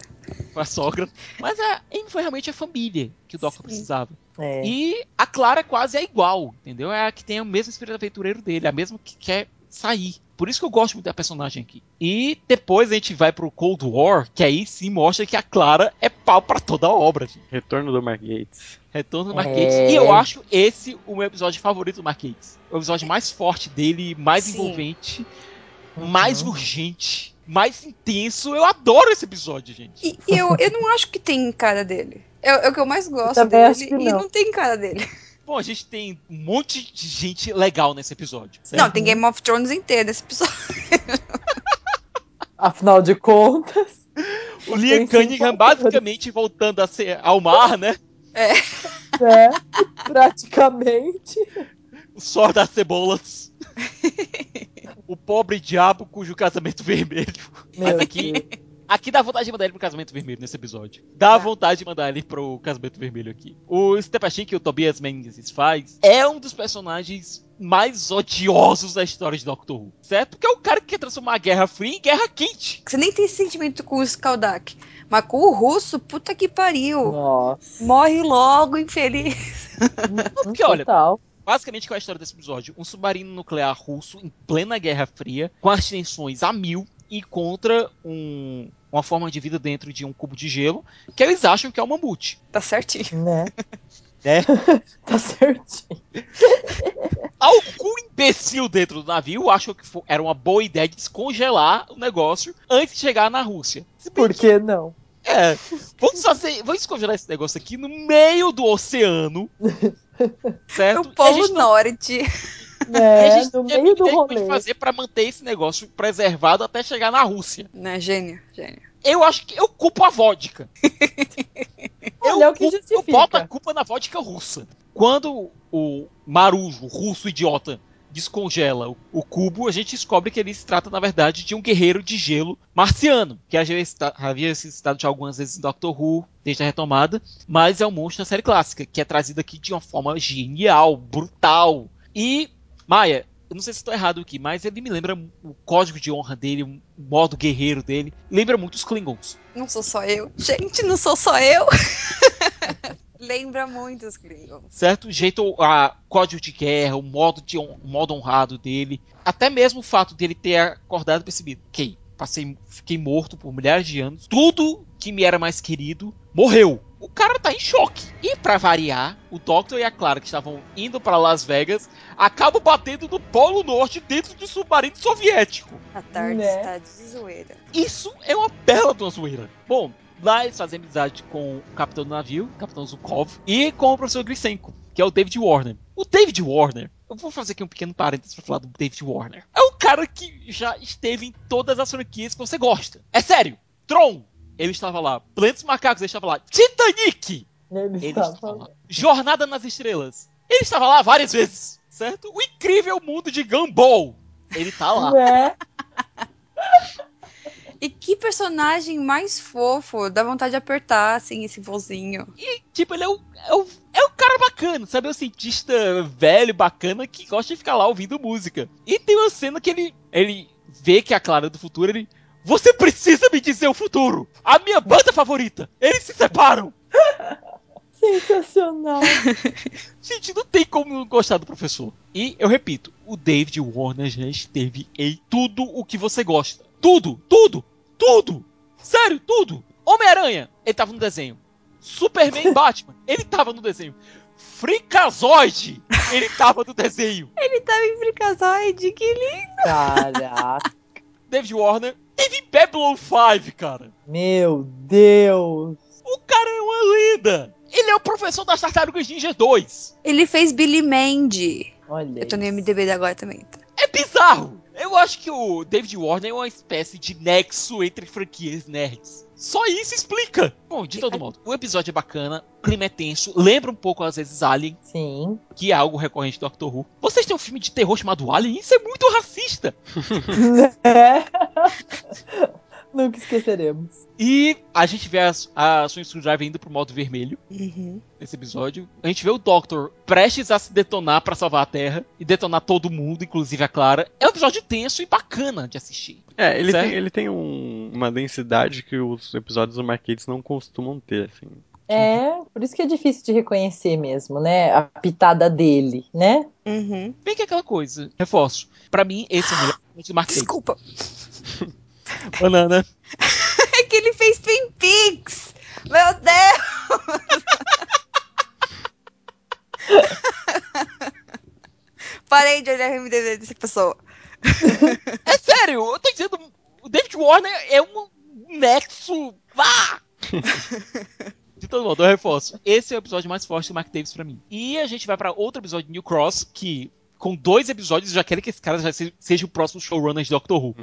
foi a sogra, mas a Amy foi realmente a família que o Doctor Sim. precisava. É. E a Clara quase é igual, entendeu? É a que tem o mesmo espírito aventureiro dele, a mesma que quer sair. Por isso que eu gosto muito da personagem aqui. E depois a gente vai pro Cold War, que aí sim mostra que a Clara é pau pra toda a obra. gente. Retorno do Mark Gates. Retorno do Mark É. Gates. E eu acho esse o meu episódio favorito do Mark Gates. O episódio mais forte dele, mais Sim. envolvente, Uhum. mais urgente, mais intenso. Eu adoro esse episódio, gente. E e eu, eu não acho que tem cara dele. É, é o que eu mais gosto também dele. acho que e não. não tem cara dele. Bom, a gente tem um monte de gente legal nesse episódio. certo? Não, tem Game of Thrones inteiro nesse episódio. Afinal de contas. O Liam Cunningham basicamente voltando a ser ao mar, né? É, praticamente. O Sor das Cebolas. o pobre diabo cujo casamento vermelho. Meu Mas aqui, Deus. Aqui dá vontade de mandar ele pro casamento vermelho nesse episódio. Dá vontade de mandar ele pro casamento vermelho aqui. O Stepachin que o Tobias Menzies faz é um dos personagens mais odiosos da história de Doctor Who. Certo? Porque é o cara que quer transformar a Guerra Fria em Guerra Quente. Você nem tem sentimento com o Skaldak. Mas com o russo, puta que pariu. Nossa. Morre logo, infeliz. porque, olha, Total. Basicamente, qual é a história desse episódio? Um submarino nuclear russo em plena Guerra Fria, com as tensões a mil, e contra um- uma forma de vida dentro de um cubo de gelo, que eles acham que é um mamute. Tá certinho. Né? É. tá certinho. Algum imbecil dentro do navio achou que era uma boa ideia de descongelar o negócio antes de chegar na Rússia. Por que não? É, vamos fazer, vamos descongelar esse negócio aqui no meio do oceano, certo? O a Polo gente não- E a É, gente no meio do rolê. fazer pra manter esse negócio preservado até chegar na Rússia. Né, gênio, gênio. Eu acho que eu culpo a vodka. Olha, é que culpo-. Eu boto a culpa na vodka russa. Quando o Marujo, o russo idiota, descongela o, o cubo, a gente descobre que ele se trata, na verdade, de um guerreiro de gelo marciano, que havia sido citado já algumas vezes em Doctor Who, desde a retomada, mas é um monstro da série clássica, que é trazido aqui de uma forma genial, brutal. E, Maia, eu não sei se estou errado aqui, mas ele me lembra o código de honra dele, o modo guerreiro dele, lembra muito os Klingons. Não sou só eu. Gente, não sou só eu. Lembra muito os Klingons. certo? O jeito, a código de guerra, o modo, de, o modo honrado dele, até mesmo o fato dele ter acordado e percebido, ok, passei, fiquei morto por milhares de anos, tudo que me era mais querido morreu. O cara tá em choque. E pra variar, o Doctor e a Clara que estavam indo pra Las Vegas acabam batendo no Polo Norte dentro do submarino soviético. A tarde Né? está de zoeira. Isso é uma bela de uma zoeira. Bom, lá eles fazem amizade com o capitão do navio, o capitão Zukov, e com o professor Grisenko, que é o David Warner. O David Warner, eu vou fazer aqui um pequeno parênteses pra falar do David Warner. É o cara que já esteve em todas as franquias que você gosta. É sério. Tron, ele estava lá. Planetas Macacos, ele estava lá. Titanic, Ele ele estava- estava lá. Jornada nas Estrelas, ele estava lá várias vezes, certo? O incrível mundo de Gumball, ele tá lá. Né? E que personagem mais fofo. Dá vontade de apertar, assim, esse vozinho. Tipo, ele é o, é o, é o cara bacana, sabe? É o cientista velho, bacana, que gosta de ficar lá ouvindo música. E tem uma cena que ele, ele vê que é a Clara do futuro, ele... Você precisa me dizer o futuro! A minha banda favorita! Eles se separam! Sensacional. Gente, não tem como não gostar do professor. E, eu repito, o David Warner já esteve em tudo o que você gosta. Tudo! Tudo! Tudo! Sério, tudo! Homem-Aranha, ele tava no desenho. Superman e Batman, ele tava no desenho. Freakazoid, ele tava no desenho. Ele tava em Freakazoid, que lindo. Caraca. David Warner teve Babylon 5, cara. Meu Deus. O cara é uma lenda. Ele é o professor das Tartarugas Ninja 2. Ele fez Billy Mandy. Olha. Eu tô no. MDB agora também. tá? É bizarro. Eu acho que o David Warner é uma espécie de nexo entre franquias nerds. Só isso explica. Bom, de todo modo, o episódio é bacana, o clima é tenso, lembra um pouco às vezes Alien, Sim. que é algo recorrente do Doctor Who. Vocês têm um filme de terror chamado Alien? Isso é muito racista. Nunca esqueceremos. E a gente vê a, a Sonic Screwdriver indo pro modo vermelho Uhum. nesse episódio. A gente vê o Doctor prestes a se detonar pra salvar a Terra e detonar todo mundo, inclusive a Clara. É um episódio tenso e bacana de assistir. É, ele Certo. tem, ele tem um- uma densidade que os episódios do Marquetes não costumam ter, assim. É, por isso que é difícil de reconhecer mesmo, né? A pitada dele, né? Uhum. Bem que é aquela coisa. Reforço. Pra mim, esse é o melhor Mark Bates. Desculpa. Banana. É que ele fez Twin Peaks. Meu Deus. Parei de olhar o MDB dessa pessoa. É sério, eu tô dizendo. O David Warner é um nexo. Ah! De todo modo, eu reforço. Esse é o episódio mais forte do Mark Davis pra mim. E a gente vai pra outro episódio de New Cross, que com dois episódios eu já quero que esse cara já se- seja o próximo showrunner de Doctor Who.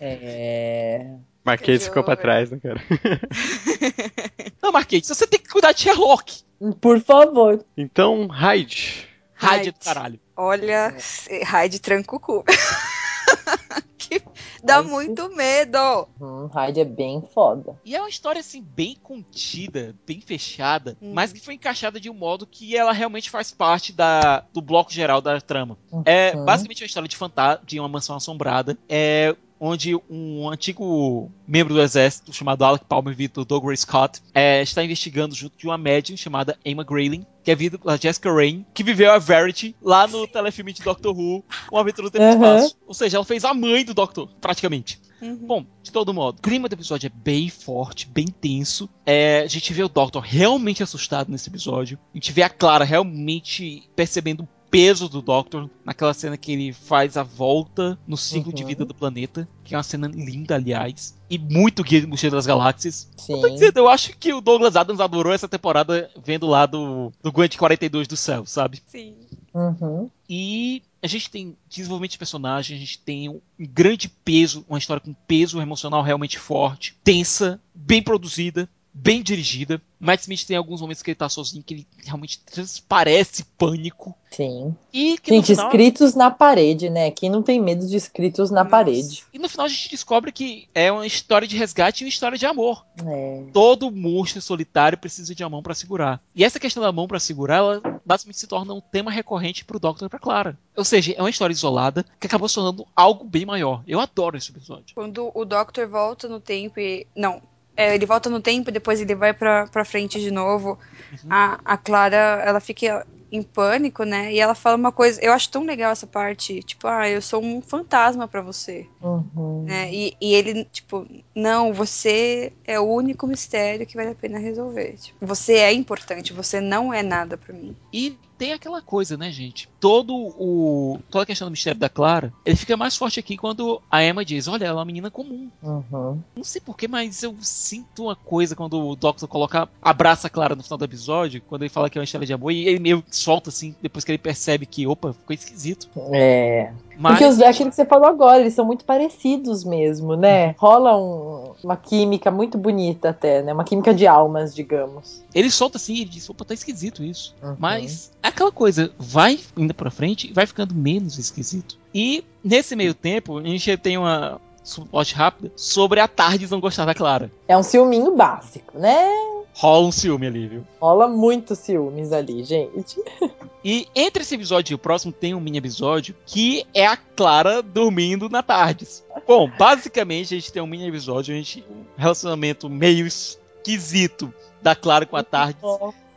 É. Marquetes ficou pra trás, né, cara? Não, Marquete, você tem que cuidar de Sherlock. Por favor. Então, Hyde. Do Hyde. caralho. Olha, Raid tranca o cu. Dá muito medo. Hum, Hyde é bem foda. E é uma história, assim, bem contida, bem fechada, Uhum. mas que foi encaixada de um modo que ela realmente faz parte da, do bloco geral da trama. É Uhum. basicamente uma história de fantasma, de uma mansão assombrada, é, onde um antigo membro do exército, chamado Alec Palmer, vindo do Douglas Scott, é, está investigando junto de uma médium chamada Emma Grayling, que é vida da Jessica Rain, que viveu a Verity lá no telefilme de Doctor Who, uma aventura do tempo Uhum. espaço. Ou seja, ela fez a mãe do Doctor, praticamente. Uhum. Bom, de todo modo, o clima do episódio é bem forte, bem tenso. É, a gente vê o Doctor realmente assustado nesse episódio. A gente vê a Clara realmente percebendo peso do Doctor naquela cena que ele faz a volta no ciclo de Uhum. vida do planeta, que é uma cena linda, aliás, e muito guia de Mochila das Galáxias. Sim. Tô dizendo, eu acho que o Douglas Adams adorou essa temporada vendo lá do, do Gwent 42 do céu, sabe? Sim. Uhum. E a gente tem desenvolvimento de personagem, a gente tem um grande peso, uma história com peso emocional realmente forte, tensa, bem produzida, bem dirigida. Matt Smith tem alguns momentos que ele tá sozinho que ele realmente transparece pânico. Sim. E Gente, final, escritos na parede, né? Quem não tem medo de escritos na Nossa. parede? e no final a gente descobre que é uma história de resgate e uma história de amor. É. Todo monstro solitário precisa de uma mão pra segurar. E essa questão da mão pra segurar, ela basicamente se torna um tema recorrente pro Doctor e pra Clara. Ou seja, é uma história isolada que acabou se tornando algo bem maior. Eu adoro esse episódio. Quando o Doctor volta no tempo e. Não. É, ele volta no tempo, depois ele vai pra, pra frente de novo. A, a Clara, ela fica em pânico, né? E ela fala uma coisa, eu acho tão legal essa parte, tipo, ah, eu sou um fantasma pra você, Uhum. né? E, e ele, tipo, não, você é o único mistério que vale a pena resolver. Tipo, você é importante, você não é nada pra mim. E tem aquela coisa, né, gente? Todo o. Toda a questão do mistério da Clara, ele fica mais forte aqui quando a Emma diz: Olha, ela é uma menina comum. Uhum. Não sei porquê, mas eu sinto uma coisa quando o Doctor coloca. abraça a Clara no final do episódio, quando ele fala que é uma história de amor, e ele meio solta assim, depois que ele percebe que, opa, ficou esquisito. É. Mas. Porque os, aquilo que você falou agora, eles são muito parecidos mesmo, né? Rola um- uma química muito bonita até, né? Uma química de almas, digamos. Ele solta assim e diz: opa, tá esquisito isso. Uhum. Mas é aquela coisa, vai indo pra frente e vai ficando menos esquisito. E nesse meio tempo, a gente tem uma suporte rápida sobre a Tardes não gostar da Clara. É um ciúminho básico, né? Rola um ciúme ali, viu? Rola muito ciúmes ali, gente. E entre esse episódio e o próximo tem um mini episódio que é a Clara dormindo na Tardes. Bom, basicamente a gente tem um mini episódio, a gente um relacionamento meio esquisito da Clara com a Tardes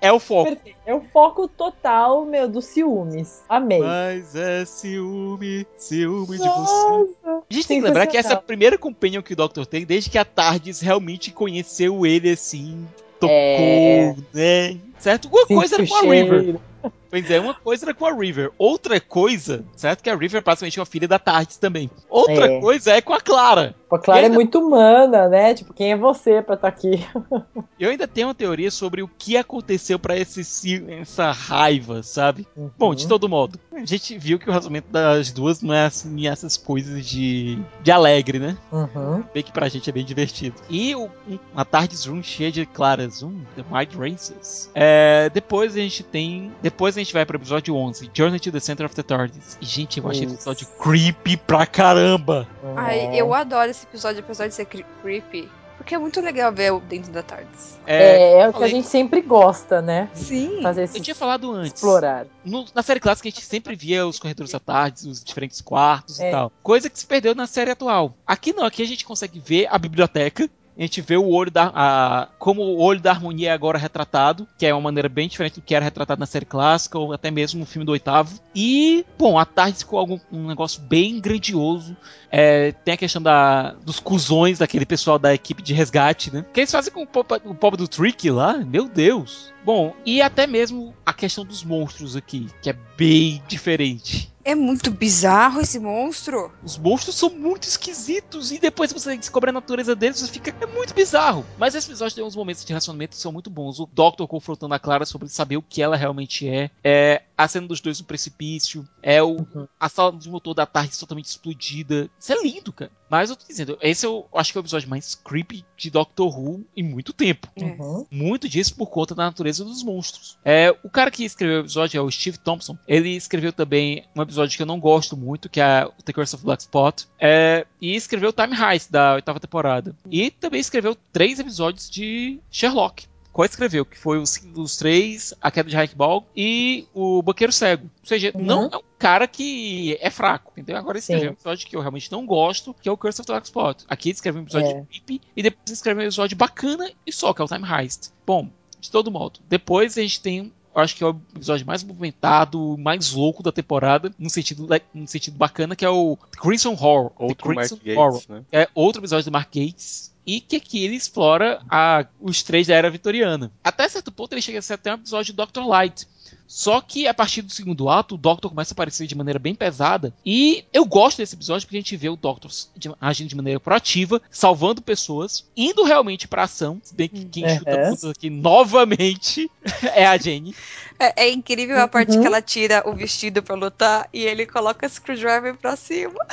é o foco. É o foco total, meu, dos ciúmes. Amei. Mas é ciúme, ciúme de você. Nossa. A gente tem que lembrar que essa é a primeira companion que o Doctor tem desde que a Tardes realmente conheceu ele assim, tocou, É. né? Certo? Uma coisa era com a River. cheiro. Pois é, uma coisa era com a River. Outra coisa, certo? Que a River é praticamente uma filha da Tardes também. Outra É. coisa é com a Clara. Pô, A Clara é ainda- muito humana, né? Tipo, quem é você pra estar aqui? Eu ainda tenho uma teoria sobre o que aconteceu ci- essa raiva, sabe? Bom, de Uhum. todo modo, a gente viu que o relacionamento das duas não é assim essas coisas de, de alegre, né? Uhum. Bem que pra gente é bem divertido. E o- um- uma Tardes Room cheia de claras. Um, The Mind Races. É, depois a gente tem. Depois a gente vai pro episódio 11, Journey to the Center of the TARDIS. E, gente, eu achei esse episódio creepy pra caramba. Ai, É. eu adoro esse episódio, apesar de ser cre- creepy. Porque é muito legal ver o dentro da TARDIS. É, é o que a gente sempre gosta, né? Sim. Fazer Eu esse tinha falado antes. explorar. No- na série clássica a gente sempre via os corredores da tarde, os diferentes quartos e É. tal. Coisa que se perdeu na série atual. Aqui não, aqui a gente consegue ver a biblioteca. A gente vê o olho da. a- como o olho da harmonia é agora retratado, que é uma maneira bem diferente do que era retratado na série clássica, ou até mesmo no filme do oitavo. E, bom, a tarde ficou algum, um negócio bem grandioso. É, tem a questão da, dos cuzões daquele pessoal da equipe de resgate, né? Que eles fazem com o pobre, o pobre do Trick lá, meu Deus. Bom, e até mesmo a questão dos monstros aqui, que é bem diferente. É muito bizarro esse monstro. Os monstros são muito esquisitos e depois você descobre a natureza deles e fica é muito bizarro. Mas esse episódio tem uns momentos de relacionamento que são muito bons. O Doctor confrontando a Clara sobre saber o que ela realmente é. É a cena dos dois no precipício. É o, a sala de motor da tarde totalmente explodida. Isso é lindo, cara. Mas eu tô dizendo, esse eu acho que é o episódio mais creepy de Doctor Who em muito tempo. Uhum. Muito disso por conta da natureza dos monstros. É, o cara que escreveu o episódio é o Steve Thompson. Ele escreveu também um episódio que eu não gosto muito, que é o The Curse of Black Spot. É, e escreveu Time Heist, da oitava temporada. E também escreveu três episódios de Sherlock. Co-escreveu, que foi os, os três, A Queda de Hackball e o Banqueiro Cego. Ou seja, Uhum. não é um cara que é fraco, entendeu? Agora ele escreveu Sim. um episódio que eu realmente não gosto, que é o Curse of the Black Spot. Aqui ele escreveu um episódio É. creepy e depois escreveu um episódio bacana e só, que é o Time Heist. Bom, de todo modo. Depois a gente tem eu acho que é o episódio mais movimentado, mais louco da temporada, num sentido, num sentido bacana, que é o Crimson Horror. The Outro Mark Crimson Gates, né? é outro episódio do Mark Gates. E que aqui ele explora a- os três da era vitoriana. Até certo ponto ele chega a ser até um episódio do Dr. Light. Só que a partir do segundo ato, o Doctor começa a aparecer de maneira bem pesada. E eu gosto desse episódio porque a gente vê o Doctor de- agindo de maneira proativa, salvando pessoas, indo realmente pra ação. Se bem que quem Uhum. chuta puta aqui novamente é a Jenny. É, é incrível a parte Uhum. que ela tira o vestido pra lutar e ele coloca a screwdriver pra cima.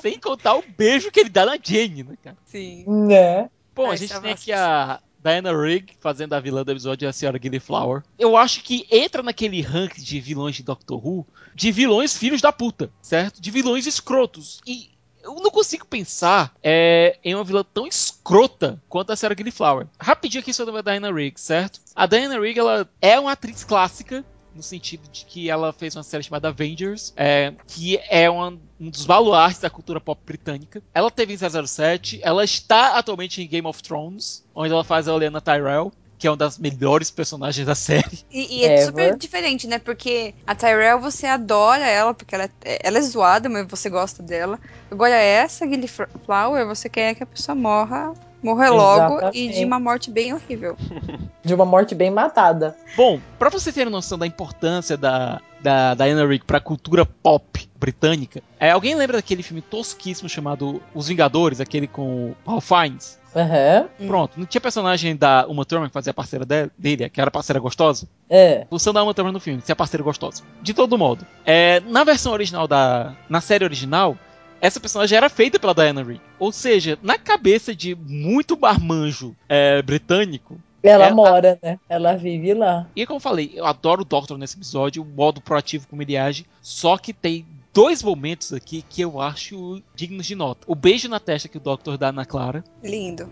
Sem contar o beijo que ele dá na Jenny, né, cara? Sim. Né? Bom, Ah, a gente tem aqui a Diana Rigg fazendo a vilã do episódio, a senhora Gillyflower. Eu acho que entra naquele ranking de vilões de Doctor Who, de vilões filhos da puta, certo? De vilões escrotos. E eu não consigo pensar é, em uma vilã tão escrota quanto a senhora Gillyflower. Rapidinho aqui sobre a Diana Rigg, certo? A Diana Rigg, ela é uma atriz clássica no sentido de que ela fez uma série chamada Avengers, é, que é uma- um dos baluartes da cultura pop britânica. Ela teve em 007, ela está atualmente em Game of Thrones, onde ela faz a Olenna Tyrell, que é uma das melhores personagens da série. E, e é Ever. super diferente, né? Porque a Tyrell você adora ela, porque ela é, ela é zoada, mas você gosta dela. Agora essa Gillyflower, você quer que a pessoa morra, morra logo e Exatamente. de uma morte bem horrível. De uma morte bem matada. Bom, pra você ter noção da importância da, da Diana Rigg pra cultura pop britânica, é, alguém lembra daquele filme tosquíssimo chamado Os Vingadores, aquele com o Ralph Fiennes? Aham. Hum. Pronto, não tinha personagem da Uma Thurman que fazia a parceira de- dele, que era a parceira gostosa? É. Função da Uma Thurman no filme, ser a parceira gostosa. De todo modo, é, na versão original da. Na série original, essa personagem era feita pela Diana Rigg. Ou seja, na cabeça de muito marmanjo é, britânico. Ela É, mora, né? Ela vive lá. E como eu falei, eu adoro o Doctor nesse episódio, o modo proativo como ele age. Só que tem dois momentos aqui que eu acho dignos de nota. O beijo na testa que o Doctor dá na Clara, Lindo.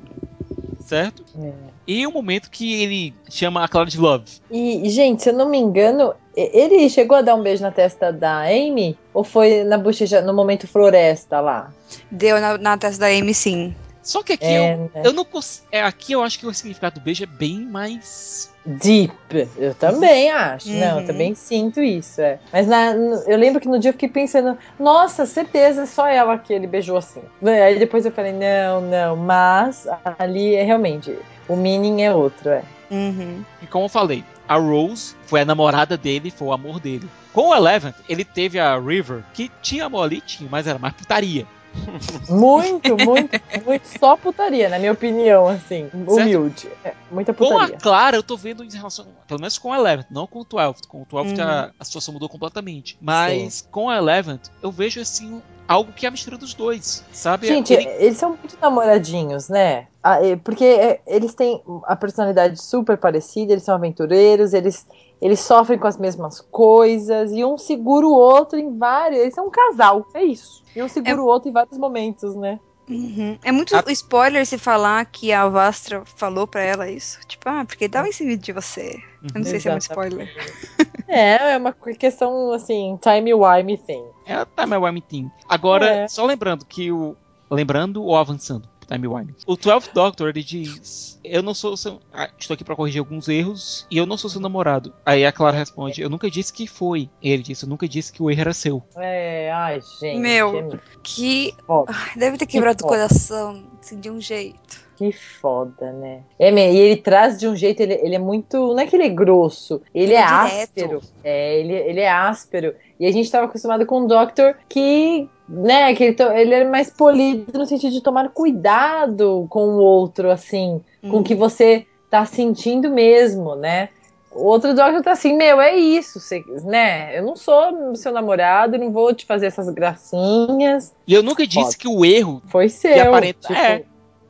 Certo? É. E o momento que ele chama a Clara de Love. E, gente, se eu não me engano, e- ele chegou a dar um beijo na testa da Amy? Ou foi na bochecha, no momento floresta lá? Deu na, na testa da Amy, sim. Só que aqui É, eu, né? eu não consigo. É, aqui eu acho que o significado do beijo é bem mais. Deep. Eu também acho. Não, Uhum. eu também sinto isso. É. Mas na- eu lembro que no dia eu fiquei pensando, nossa, certeza, só ela que ele beijou assim. Aí depois eu falei, não, não, mas ali é realmente. O meaning é outro, é. Uhum. E como eu falei, a Rose foi a namorada dele, foi o amor dele. Com o Eleven, ele teve a River, que tinha amor ali, tinha, mas era mais putaria. Muito, muito, muito. Só putaria, na minha opinião, assim. Humilde. É, muita Com a putaria. Clara, eu tô vendo em relação. Pelo menos com o Eleven, não com o 12. Com o 12 Uhum. já a situação mudou completamente. Mas com o Eleven, eu vejo assim algo que é a mistura dos dois. Sabe? Gente, Ele- eles são muito namoradinhos, né? Ah, é, Porque é, eles têm a personalidade super parecida, eles são aventureiros, eles, eles sofrem com as mesmas coisas, e um segura o outro em vários. Eles são um casal, é isso. E um segura É- o outro em vários momentos, né? Uhum. É muito A- spoiler se falar que a Vastra falou pra ela isso. Tipo, ah, porque dava esse vídeo de você. Eu não sei se é muito Exatamente. spoiler. É, é uma questão assim, time-wime thing. É a Time Wime Team. Agora, É. só lembrando que o. Lembrando ou avançando? Time Wime. O 12th Doctor, ele diz: Eu não sou seu. ah, estou aqui pra corrigir alguns erros e eu não sou seu namorado. Aí a Clara responde: Eu nunca disse que foi. Ele disse: Eu nunca disse que o erro era seu. É, ai, gente. Meu. Que ai, deve ter quebrado o foda. coração assim, de um jeito. Que foda, né? É, e ele traz de um jeito, ele, ele é muito. Não é que ele é grosso, ele, Ele é, é áspero. É, ele, ele é áspero. E a gente tava acostumado com um Doctor que, né, que ele, ele é mais polido no sentido de tomar cuidado com o outro, assim, com Uhum. o que você tá sentindo mesmo, né? O outro Doctor tá assim, meu, é isso, você, né? Eu não sou seu namorado, não vou te fazer essas gracinhas. E eu nunca disse Foda. que o erro. Foi seu. Aparenta- tipo, é.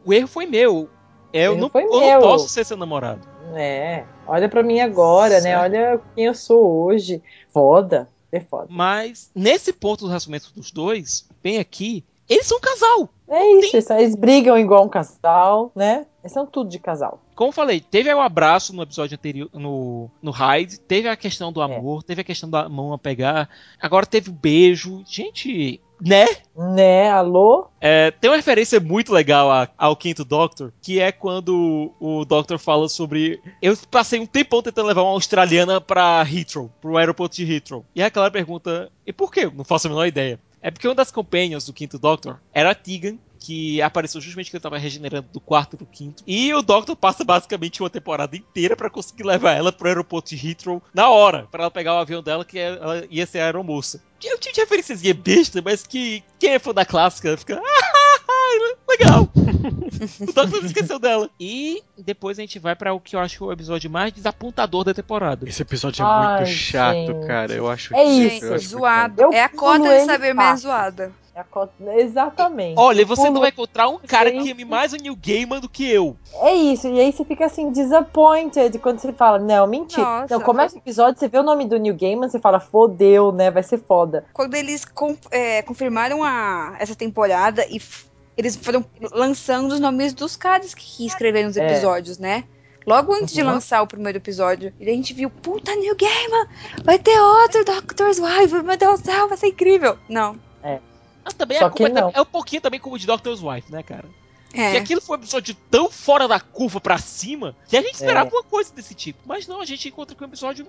O erro foi meu. Eu, erro não, eu não posso ser seu namorado. É, olha pra mim agora, né? Certo. Olha quem eu sou hoje. Foda, é foda. Mas nesse ponto do relacionamento dos dois, bem aqui, eles são um casal. É isso, eles, eles brigam igual um casal, né? Eles são tudo de casal. Como eu falei, teve o abraço no episódio anterior, no, no Hyde, teve a questão É. do amor, teve a questão da mão a pegar, agora teve o beijo. Gente, né? Né, alô? É, tem uma referência muito legal a- ao quinto Doctor, que é quando o Doctor fala sobre. Eu passei um tempão tentando levar uma australiana pra Heathrow, pro aeroporto de Heathrow. E a Clara pergunta: e por quê? Não faço a menor ideia. É porque uma das companions do quinto Doctor era a Tegan, que apareceu justamente quando ele regenerando do quarto pro quinto. E o Doctor passa basicamente uma temporada inteira pra conseguir levar ela pro aeroporto de Heathrow na hora, pra ela pegar o avião dela, que ela ia ser a aeromoça. É um tipo de referênciazinha besta, mas que quem é fã da clássica fica. "Ah, Legal! O Doctor não esqueceu dela. E depois a gente vai pra o que eu acho o episódio mais desapontador da temporada. Esse episódio é Ai, muito chato, gente. cara. Eu acho É isso. eu Gente, acho zoado. Eu É a cota de saber mais zoada. É a cota- Exatamente. Olha, você Pulo- não vai encontrar um cara Sim. que ame mais o New Gaiman do que eu. É isso, e aí você fica assim, disappointed quando você fala, não, mentira. Nossa. Não, começa o episódio, você vê o nome do New Gaiman, você fala, fodeu, né? Vai ser foda. Quando eles com- é, confirmaram a, essa temporada e eles foram lançando os nomes dos caras que escreveram os É. episódios, né? Logo antes de Uhum. lançar o primeiro episódio. E a gente viu, puta, New Game! Vai ter outro Doctor's Wife! Meu Deus do céu, vai ser incrível! Não. Mas também Só a culpa que é, é um pouquinho também como o de Doctor's Wife, né, cara? E É. aquilo foi um episódio tão fora da curva pra cima que a gente esperava É. uma coisa desse tipo. Mas não, a gente encontra com um episódio.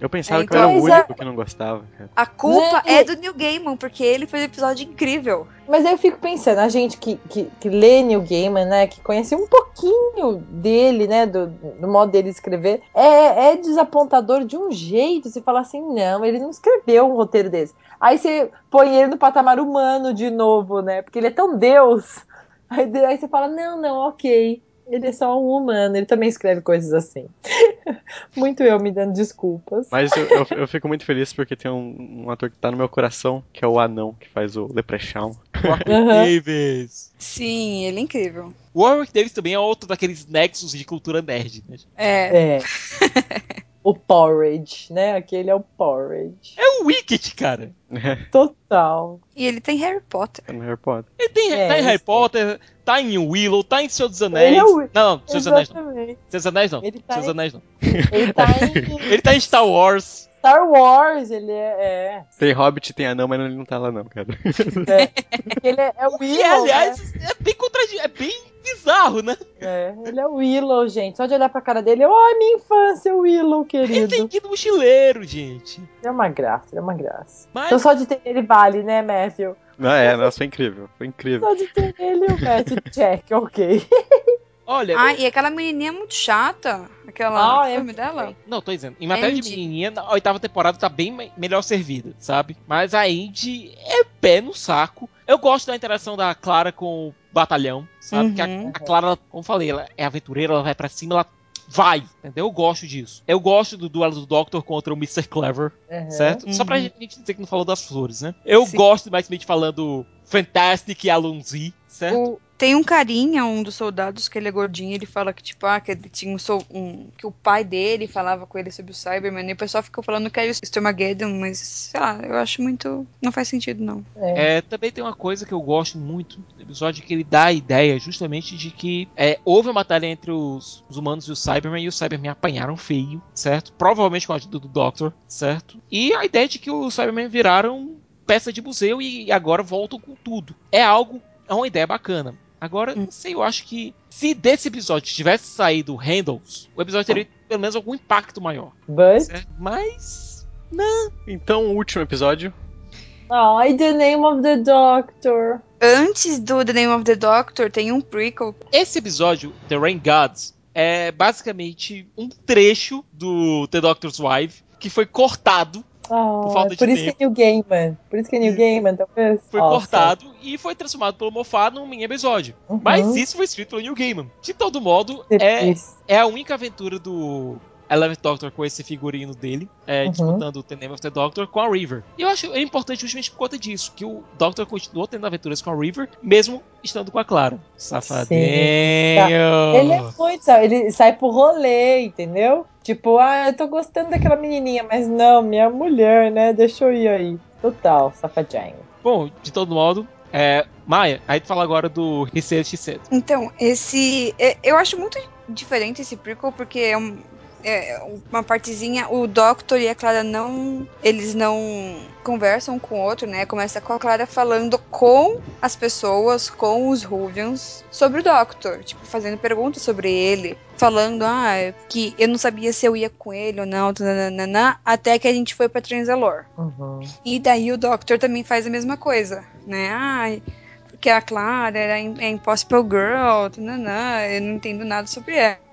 Eu pensava É, que eu era o então- único que não gostava, cara. A culpa Né? é do New Gaiman, porque ele fez um episódio incrível. Mas aí eu fico pensando, a gente que, que, que lê Neil Gaiman, né, que conhece um pouquinho dele, né, do, do modo dele escrever, é, é desapontador de um jeito. Você fala assim, não, ele não escreveu um roteiro desse. Aí você põe ele no patamar humano de novo, né, porque ele é tão Deus. Aí, de- aí você fala, não, não, ok. Ele é só um humano, ele também escreve coisas assim. Muito eu me dando desculpas. Mas eu, eu, eu fico muito feliz porque tem um, um ator que tá no meu coração, que é o anão, que faz o Leprechaun. Warwick Aham. Davis. Sim, ele é incrível. Warwick Davis também é outro daqueles nexos de cultura nerd, né? É. É. o porridge, né? Aquele é o porridge. É o Wicked, cara. Total. E ele tem Harry Potter. É no Harry Potter. Ele tem, É, tá em Harry. Potter, tá em Willow, tá em Senhor dos Anéis. Ele é o- Não, não, Senhor dos Anéis não. Dos Anéis não. Ele tá Senhor dos em- Anéis não. Ele tá em Ele tá em Star Wars. Star Wars, ele é. Tem Hobbit, tem anão, mas ele não tá lá não, cara. é, é. Ele é, é o Willow. aliás, é bem contradi... é bem bizarro, né? né? É, ele é o Willow, gente. Só de olhar pra cara dele, ai, minha infância, Willow, Ele tem querido. que ir no mochileiro, gente. Ele é uma graça, ele é uma graça. Mas Então só de ter ele vale, né, Matthew? Não, é, nossa, foi incrível. Foi incrível. Só de ter ele, o Matthew check, ok. Olha, Ah, e aquela menininha é muito chata. Aquela Ah, é filme dela. não, tô dizendo. Em matéria de Andy. menininha, a oitava temporada tá bem me- melhor servida, sabe? Mas a Indy é pé no saco. Eu gosto da interação da Clara com o batalhão, sabe? Uhum. Que a, a Clara, como eu falei, ela é aventureira, ela vai pra cima, ela vai, entendeu? Eu gosto disso. Eu gosto do duelo do Doctor contra o Mr. Clever, Uhum. certo? Só pra Uhum. gente dizer que não falou das flores, né? Eu Sim. gosto do Mike Smith falando Fantastic e Alonzi, certo? O- tem um carinha, um dos soldados, que ele é gordinho, ele fala que, tipo, ah, que ele tinha um, um- que o pai dele falava com ele sobre o Cyberman, e o pessoal ficou falando que era o Stormageddon, mas, sei lá, eu acho muito. Não faz sentido, não. É. É, também tem uma coisa que eu gosto muito do episódio que ele dá a ideia justamente de que é, houve uma batalha entre os, os humanos e os Cybermen e os Cybermen apanharam feio, certo? Provavelmente com a ajuda do Doctor, certo? E a ideia de que os Cybermen viraram peça de museu e agora voltam com tudo. É algo, é uma ideia bacana. Agora, Hum. não sei, eu acho que se desse episódio tivesse saído Handles, o episódio teria pelo menos algum impacto maior, But, certo? Mas Então, o último episódio. ai, the name of the doctor. Antes do The Name of the Doctor, tem um prequel. Esse episódio, The Rain Gods, é basicamente um trecho do The Doctor's Wife que foi cortado, Ah, falta de por isso tempo. que é New Gaiman. Por isso que é New Gaiman, talvez. foi cortado e foi transformado pelo Moffat num mini episódio. Uhum. Mas isso foi escrito pelo Neil Gaiman. De todo modo, é, é a única aventura do Eleventh Doctor com esse figurino dele, é, Uhum. disputando o The Name of the Doctor com a River. E eu acho é importante justamente por conta disso, que o Doctor continuou tendo aventuras com a River, mesmo estando com a Clara. Safadinho! Ele é muito? Ele sai pro rolê, entendeu? Tipo, ah, eu tô gostando daquela menininha, mas não, minha mulher, né? Deixa eu ir aí. Total, safadinho. Bom, de todo modo, é, Maia, aí tu fala agora do Reset X7. Então, esse. é- Eu acho muito diferente esse prequel, porque é, um- é uma partezinha. O Doctor e a Clara não. Eles não conversam com o outro, né? Começa com a Clara falando com as pessoas, com os Ruvians, sobre o Doctor. Tipo, fazendo perguntas sobre ele. Falando, ah, que eu não sabia se eu ia com ele ou não, tananana, até que a gente foi pra Transalor. Uhum. E daí o Doctor também faz a mesma coisa, né? Ai, porque a Clara é Impossible Girl, tananã, eu não entendo nada sobre ela.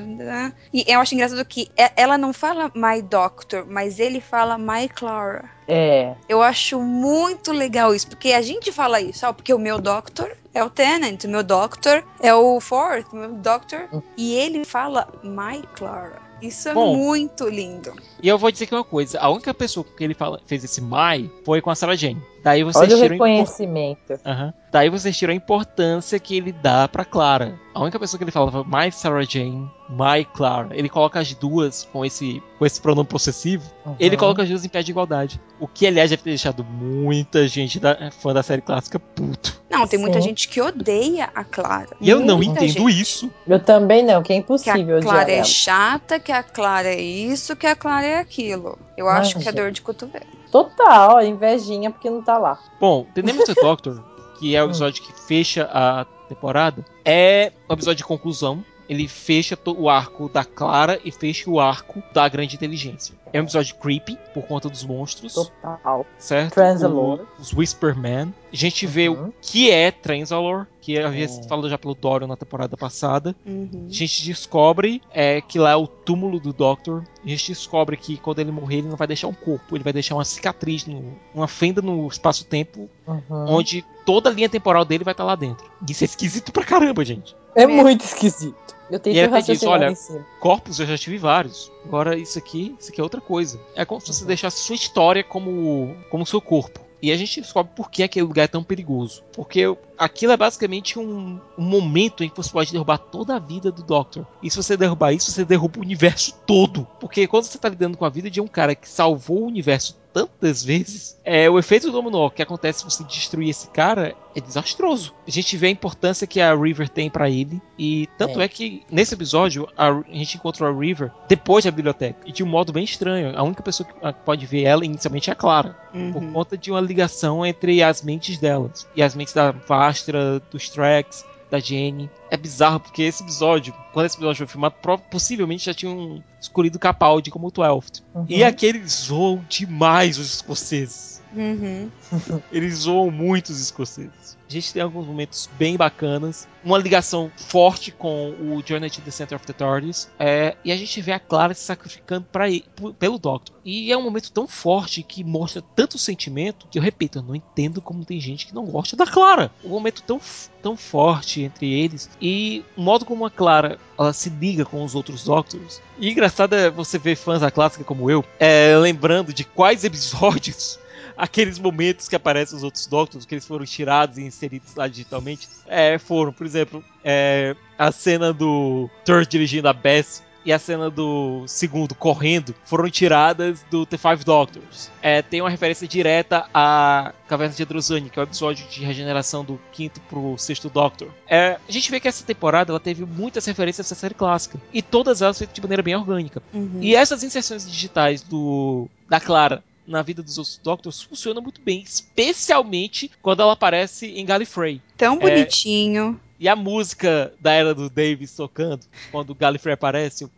Né? E eu acho engraçado que e- ela não fala My Doctor, mas ele fala My Clara. É. Eu acho muito legal isso, porque a gente fala isso, ó, porque o meu Doctor é o Tennant, o meu Doctor é o Fourth, o meu Doctor, e ele fala My Clara. Isso é Bom. muito lindo. E eu vou dizer que uma coisa, a única pessoa que ele fala, fez esse Mai foi com a Sarah Jane. Daí vocês Olha o reconhecimento. Aham. Daí vocês tiram a importância que ele dá pra Clara. A única pessoa que ele falava My Sarah Jane, My Clara. Ele coloca as duas com esse, com esse pronome possessivo. Uhum. Ele coloca as duas em pé de igualdade. O que, aliás, deve ter deixado muita gente da, fã da série clássica puto. Não, tem muita Sim. gente que odeia a Clara. E eu não Muita entendo gente. isso. Eu também não, que é Que a impossível Clara é ela. chata, que a Clara é isso, que a Clara é aquilo. Eu Ah, acho que é dor de cotovelo. Total, é invejinha porque não tá lá. Bom, of the Doctor, que é o episódio que fecha a temporada, é o episódio de conclusão. Ele fecha o arco da Clara e fecha o arco da grande inteligência. É um episódio creepy, por conta dos monstros, Total. certo? Transalore. O- Os Whisperman. A gente vê Uhum. o que é Transalore, que havia É. sido falado já pelo Dorian na temporada passada. Uhum. A gente descobre é, que lá é o túmulo do Doctor. A gente descobre que quando ele morrer, ele não vai deixar um corpo, ele vai deixar uma cicatriz, no- uma fenda no espaço-tempo, Uhum. onde toda a linha temporal dele vai estar lá dentro. Isso é esquisito pra caramba, gente. É muito esquisito. Eu E tentei até diz, olha. Corpos eu já tive vários. Agora isso aqui, isso aqui é outra coisa. É como se você deixasse sua história como como seu corpo. E a gente descobre por que aquele lugar é tão perigoso. Porque aquilo é basicamente um, um momento em que você pode derrubar toda a vida do Doctor. E se você derrubar isso, você derruba o universo todo. Porque quando você tá lidando com a vida de um cara que salvou o universo tantas vezes, é o efeito dominó que acontece se você destruir esse cara é desastroso. A gente vê a importância que a River tem pra ele e tanto É. é. que nesse episódio a, a gente encontra a River depois da biblioteca e de um modo bem estranho. A única pessoa que pode ver ela inicialmente é a Clara, por Uhum. conta de uma ligação entre as mentes delas e as mentes da Vastra, dos Tracks, da Jenny. É bizarro porque esse episódio, quando esse episódio foi filmado, possivelmente já tinham escolhido Capaldi como Twelfth. Uhum. E aqui eles zoam demais os escoceses. Uhum. Eles zoam muito os escoceses. A gente tem alguns momentos bem bacanas. Uma ligação forte com o Journey to the Center of the TARDIS. É, e a gente vê a Clara se sacrificando pra ele, p- pelo Doctor. E é um momento tão forte que mostra tanto sentimento que eu repito, eu não entendo como tem gente que não gosta da Clara. Um momento tão, tão forte entre eles. E o modo como a Clara ela se liga com os outros Doctors. E engraçado é você ver fãs da clássica como eu, é, lembrando de quais episódios aqueles momentos que aparecem os outros Doctors, que eles foram tirados e inseridos lá digitalmente, é, foram, por exemplo, é, a cena do Thor dirigindo a Bess e a cena do segundo correndo foram tiradas do The Five Doctors. É, tem uma referência direta à Caverna de Adrosane, que é o episódio de regeneração do quinto pro sexto Doctor. É, a gente vê que essa temporada ela teve muitas referências essa série clássica e todas elas feitas de maneira bem orgânica. Uhum. E essas inserções digitais do da Clara na vida dos outros Doctors funcionam muito bem, especialmente quando ela aparece em Gallifrey. Tão bonitinho. E a música da era do Davis tocando, quando o Gallifrey aparece, o.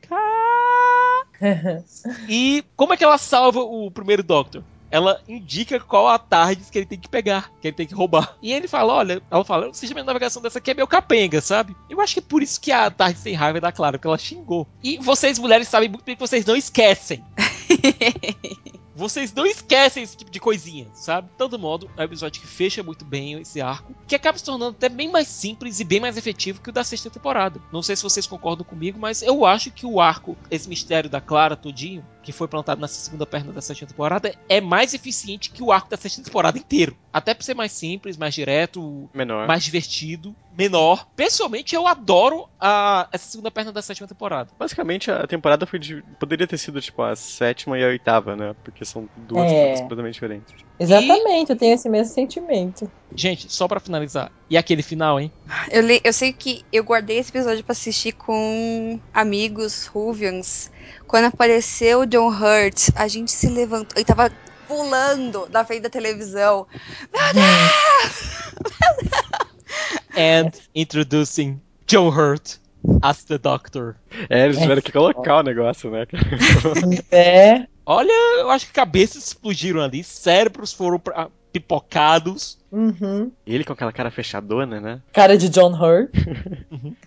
E como é que ela salva o primeiro Doctor? Ela indica qual a TARDIS que ele tem que pegar, que ele tem que roubar. E ele fala: olha, ela fala, o sistema de navegação dessa aqui é meu capenga, sabe? Eu acho que é por isso que a TARDIS tem raiva da Clara, porque ela xingou. E vocês, mulheres, sabem muito bem que vocês não esquecem. Vocês não esquecem esse tipo de coisinha, sabe? De todo modo, é um episódio que fecha muito bem esse arco, que acaba se tornando até bem mais simples e bem mais efetivo que o da sexta temporada. Não sei se vocês concordam comigo, mas eu acho que o arco, esse mistério da Clara todinho, que foi plantado na segunda perna da sétima temporada, é mais eficiente que o arco da sexta temporada inteiro. Até por ser mais simples, mais direto, Menor. mais divertido, menor. Pessoalmente, eu adoro a, essa segunda perna da sétima temporada. Basicamente, a temporada foi de... poderia ter sido tipo a sétima e a oitava, né? Porque são duas É. coisas completamente diferentes. Exatamente, eu tenho esse mesmo sentimento. Gente, só pra finalizar. E aquele final, hein? Eu, le- eu sei que eu guardei esse episódio pra assistir com amigos Ruvians. Quando apareceu o John Hurt, a gente se levantou e tava pulando na frente da televisão. Meu Deus! And introducing Joe Hurt as the Doctor. É, eles tiveram que colocar o negócio, né? É. Olha, eu acho que cabeças explodiram ali, cérebros foram pra- pipocados. Uhum. Ele com aquela cara fechadona, né? Cara de John Hurt.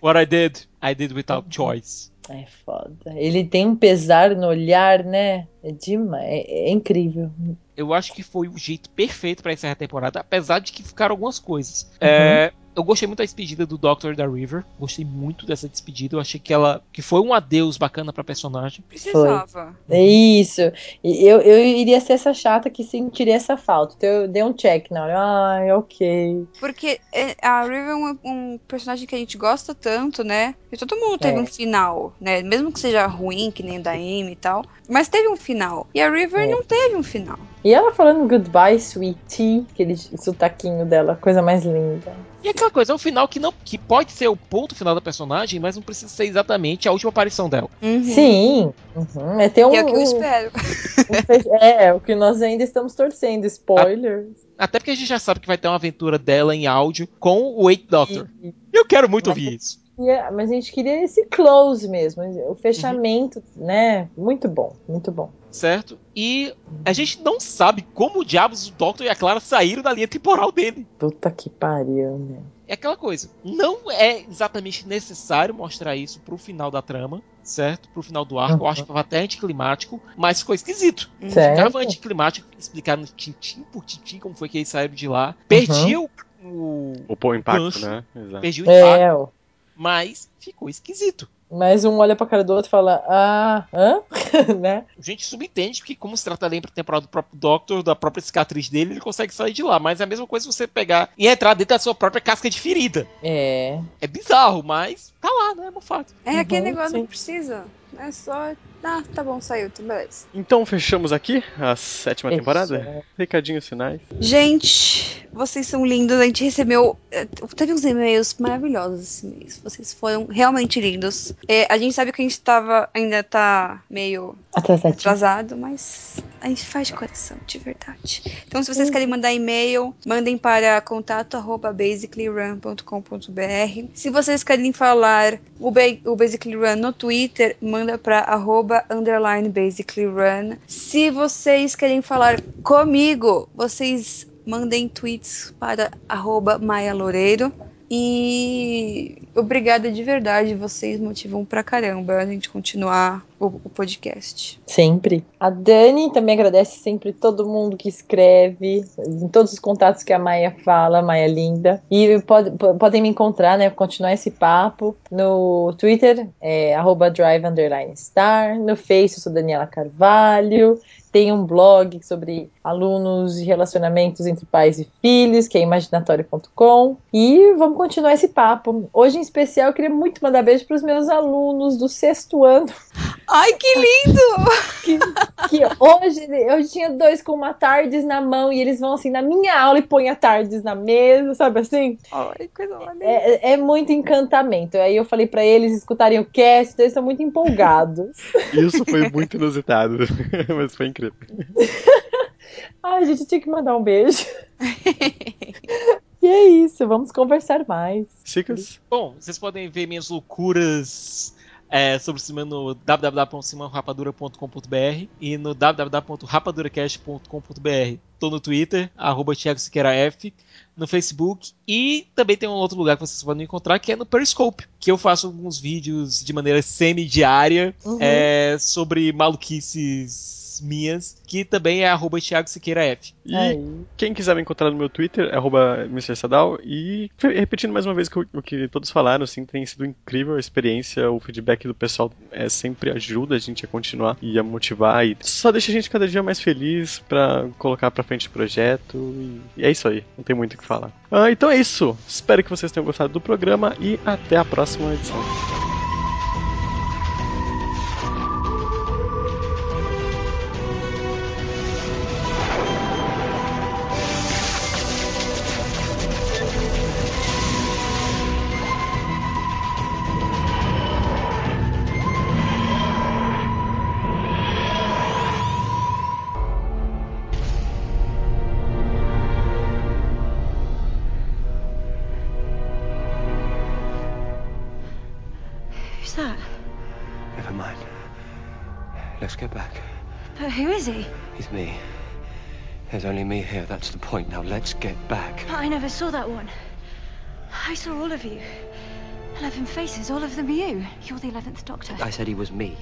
What I did, I did without choice. É foda. Ele tem um pesar no olhar, né? É demais. É, é incrível. Eu acho que foi o jeito perfeito pra encerrar a temporada, apesar de que ficaram algumas coisas. É, eu gostei muito da despedida do Doctor e da River. Gostei muito dessa despedida. Eu achei que ela que foi um adeus bacana pra personagem. Precisava. É isso. Eu, eu iria ser essa chata que sentiria essa falta. Então eu dei um check na hora. Ai, ok. Porque é, a River é um, um personagem que a gente gosta tanto, né? E todo mundo teve É. um final, né? Mesmo que seja ruim, que nem o da Amy e tal. Mas teve um final. E a River É. não teve um final. E ela falando goodbye, sweetie, aquele sotaquinho dela, coisa mais linda. E aquela coisa, é um final que não que pode ser o ponto final da personagem, mas não precisa ser exatamente a última aparição dela. Uhum. Sim. Uhum. É ter um, E é o que eu um- espero. um fe- é, o que nós ainda estamos torcendo. Spoiler. Até porque a gente já sabe que vai ter uma aventura dela em áudio com o Eight Doctor. E- Eu quero muito Mas- ouvir isso. é- mas a gente queria esse close mesmo. O fechamento, né? Muito bom, muito bom. Certo? E a gente não sabe como diabos o Doctor e a Clara saíram da linha temporal dele. Puta que pariu, né? É aquela coisa. Não é exatamente necessário mostrar isso pro final da trama, certo? Pro final do arco. Eu acho que tava até anticlimático, mas ficou esquisito. Certo. Ficava anticlimático, explicaram tintim por tintim como foi que eles saíram de lá. Perdia o, o- O pô, impacto, Gancho. né? Exato. Perdi o impacto, É, mas ficou esquisito. Mas um olha pra cara do outro e fala, ah, hã? né? A gente subentende que, como se trata da temporal do próprio Doctor, da própria cicatriz dele, ele consegue sair de lá. Mas é a mesma coisa você pegar e entrar dentro da sua própria casca de ferida. É. É bizarro, mas tá lá, né? É um fato. É aquele Uhum, negócio sim. não precisa. É só. Ah, tá bom, saiu, tá beleza. Então fechamos aqui a sétima temporada. Fechou. Recadinhos finais. Gente, vocês são lindos. A gente recebeu. eh, Teve uns e-mails maravilhosos esse mês. Vocês foram realmente lindos. Eh, a gente sabe que a gente tava, ainda tá meio Atrasadinho. atrasado, mas a gente faz de coração, de verdade. Então, se vocês querem mandar e-mail, mandem para contato@basicallyrun.com.br. Se vocês querem falar o, ba o Basically Run no Twitter, manda para arroba underline Basically Run. Se vocês querem falar comigo, vocês mandem tweets para arroba Maia Loureiro. E obrigada de verdade, vocês motivam pra caramba a gente continuar o, o podcast. Sempre. A Dani também agradece sempre todo mundo que escreve, em todos os contatos que a Maia fala, Maia linda. E pode- po- podem me encontrar, né? Continuar esse papo no Twitter, é, arroba drive underline star. No Face, eu sou Daniela Carvalho. Tem um blog sobre alunos e relacionamentos entre pais e filhos, que é imaginatório.com. E vamos continuar esse papo. Hoje, em especial, eu queria muito mandar beijo para os meus alunos do sexto ano Ai, que lindo! que hoje eu tinha dois com uma tardes na mão e eles vão assim na minha aula e põem a tardes na mesa, sabe assim? Ai, coisa maneira. É, é muito encantamento. Aí eu falei pra eles escutarem o cast, então eles estão muito empolgados. Isso foi muito inusitado, mas foi incrível. Ai, gente, eu tinha que mandar um beijo. e é isso, vamos conversar mais. Chicas, Bom, vocês podem ver minhas loucuras é, sobre o cinema no www.cinemarrapadura.com.br e no www.rapaduracast.com.br. Tô no Twitter, arroba Thiago Siqueira F, no Facebook e também tem um outro lugar que vocês podem encontrar que é no Periscope, que eu faço alguns vídeos de maneira semi-diária Uhum. é, sobre maluquices minhas, que também é arroba Thiago Siqueira F. e Aí. quem quiser me encontrar no meu Twitter é arroba Mr. Sadal. E repetindo mais uma vez o que- o que todos falaram, assim, tem sido incrível a experiência, o feedback do pessoal é, sempre ajuda a gente a continuar e a motivar e só deixa a gente cada dia mais feliz pra colocar pra frente o projeto e, e é isso aí, não tem muito o que falar. Ah, então é isso, espero que vocês tenham gostado do programa e até a próxima edição. Here, that's the point. Now let's get back. I never saw that one. I saw all of you. Eleven faces, all of them you. You're the eleventh Doctor. I said he was me.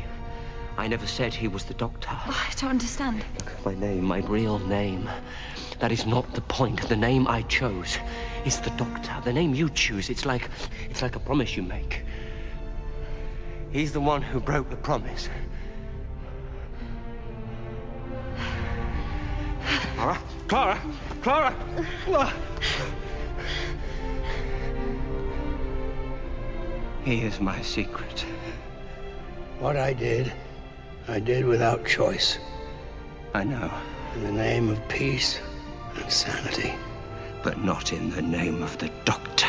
I never said he was the doctor. Oh, I don't understand. My name, my real name. That is not the point. The name I chose is the doctor. The name you choose, it's like it's like a promise you make. He's the one who broke the promise. Clara? Clara? Clara? He is my secret. What I did, I did without choice. I know, In the name of peace and sanity. but not in the name of the doctor.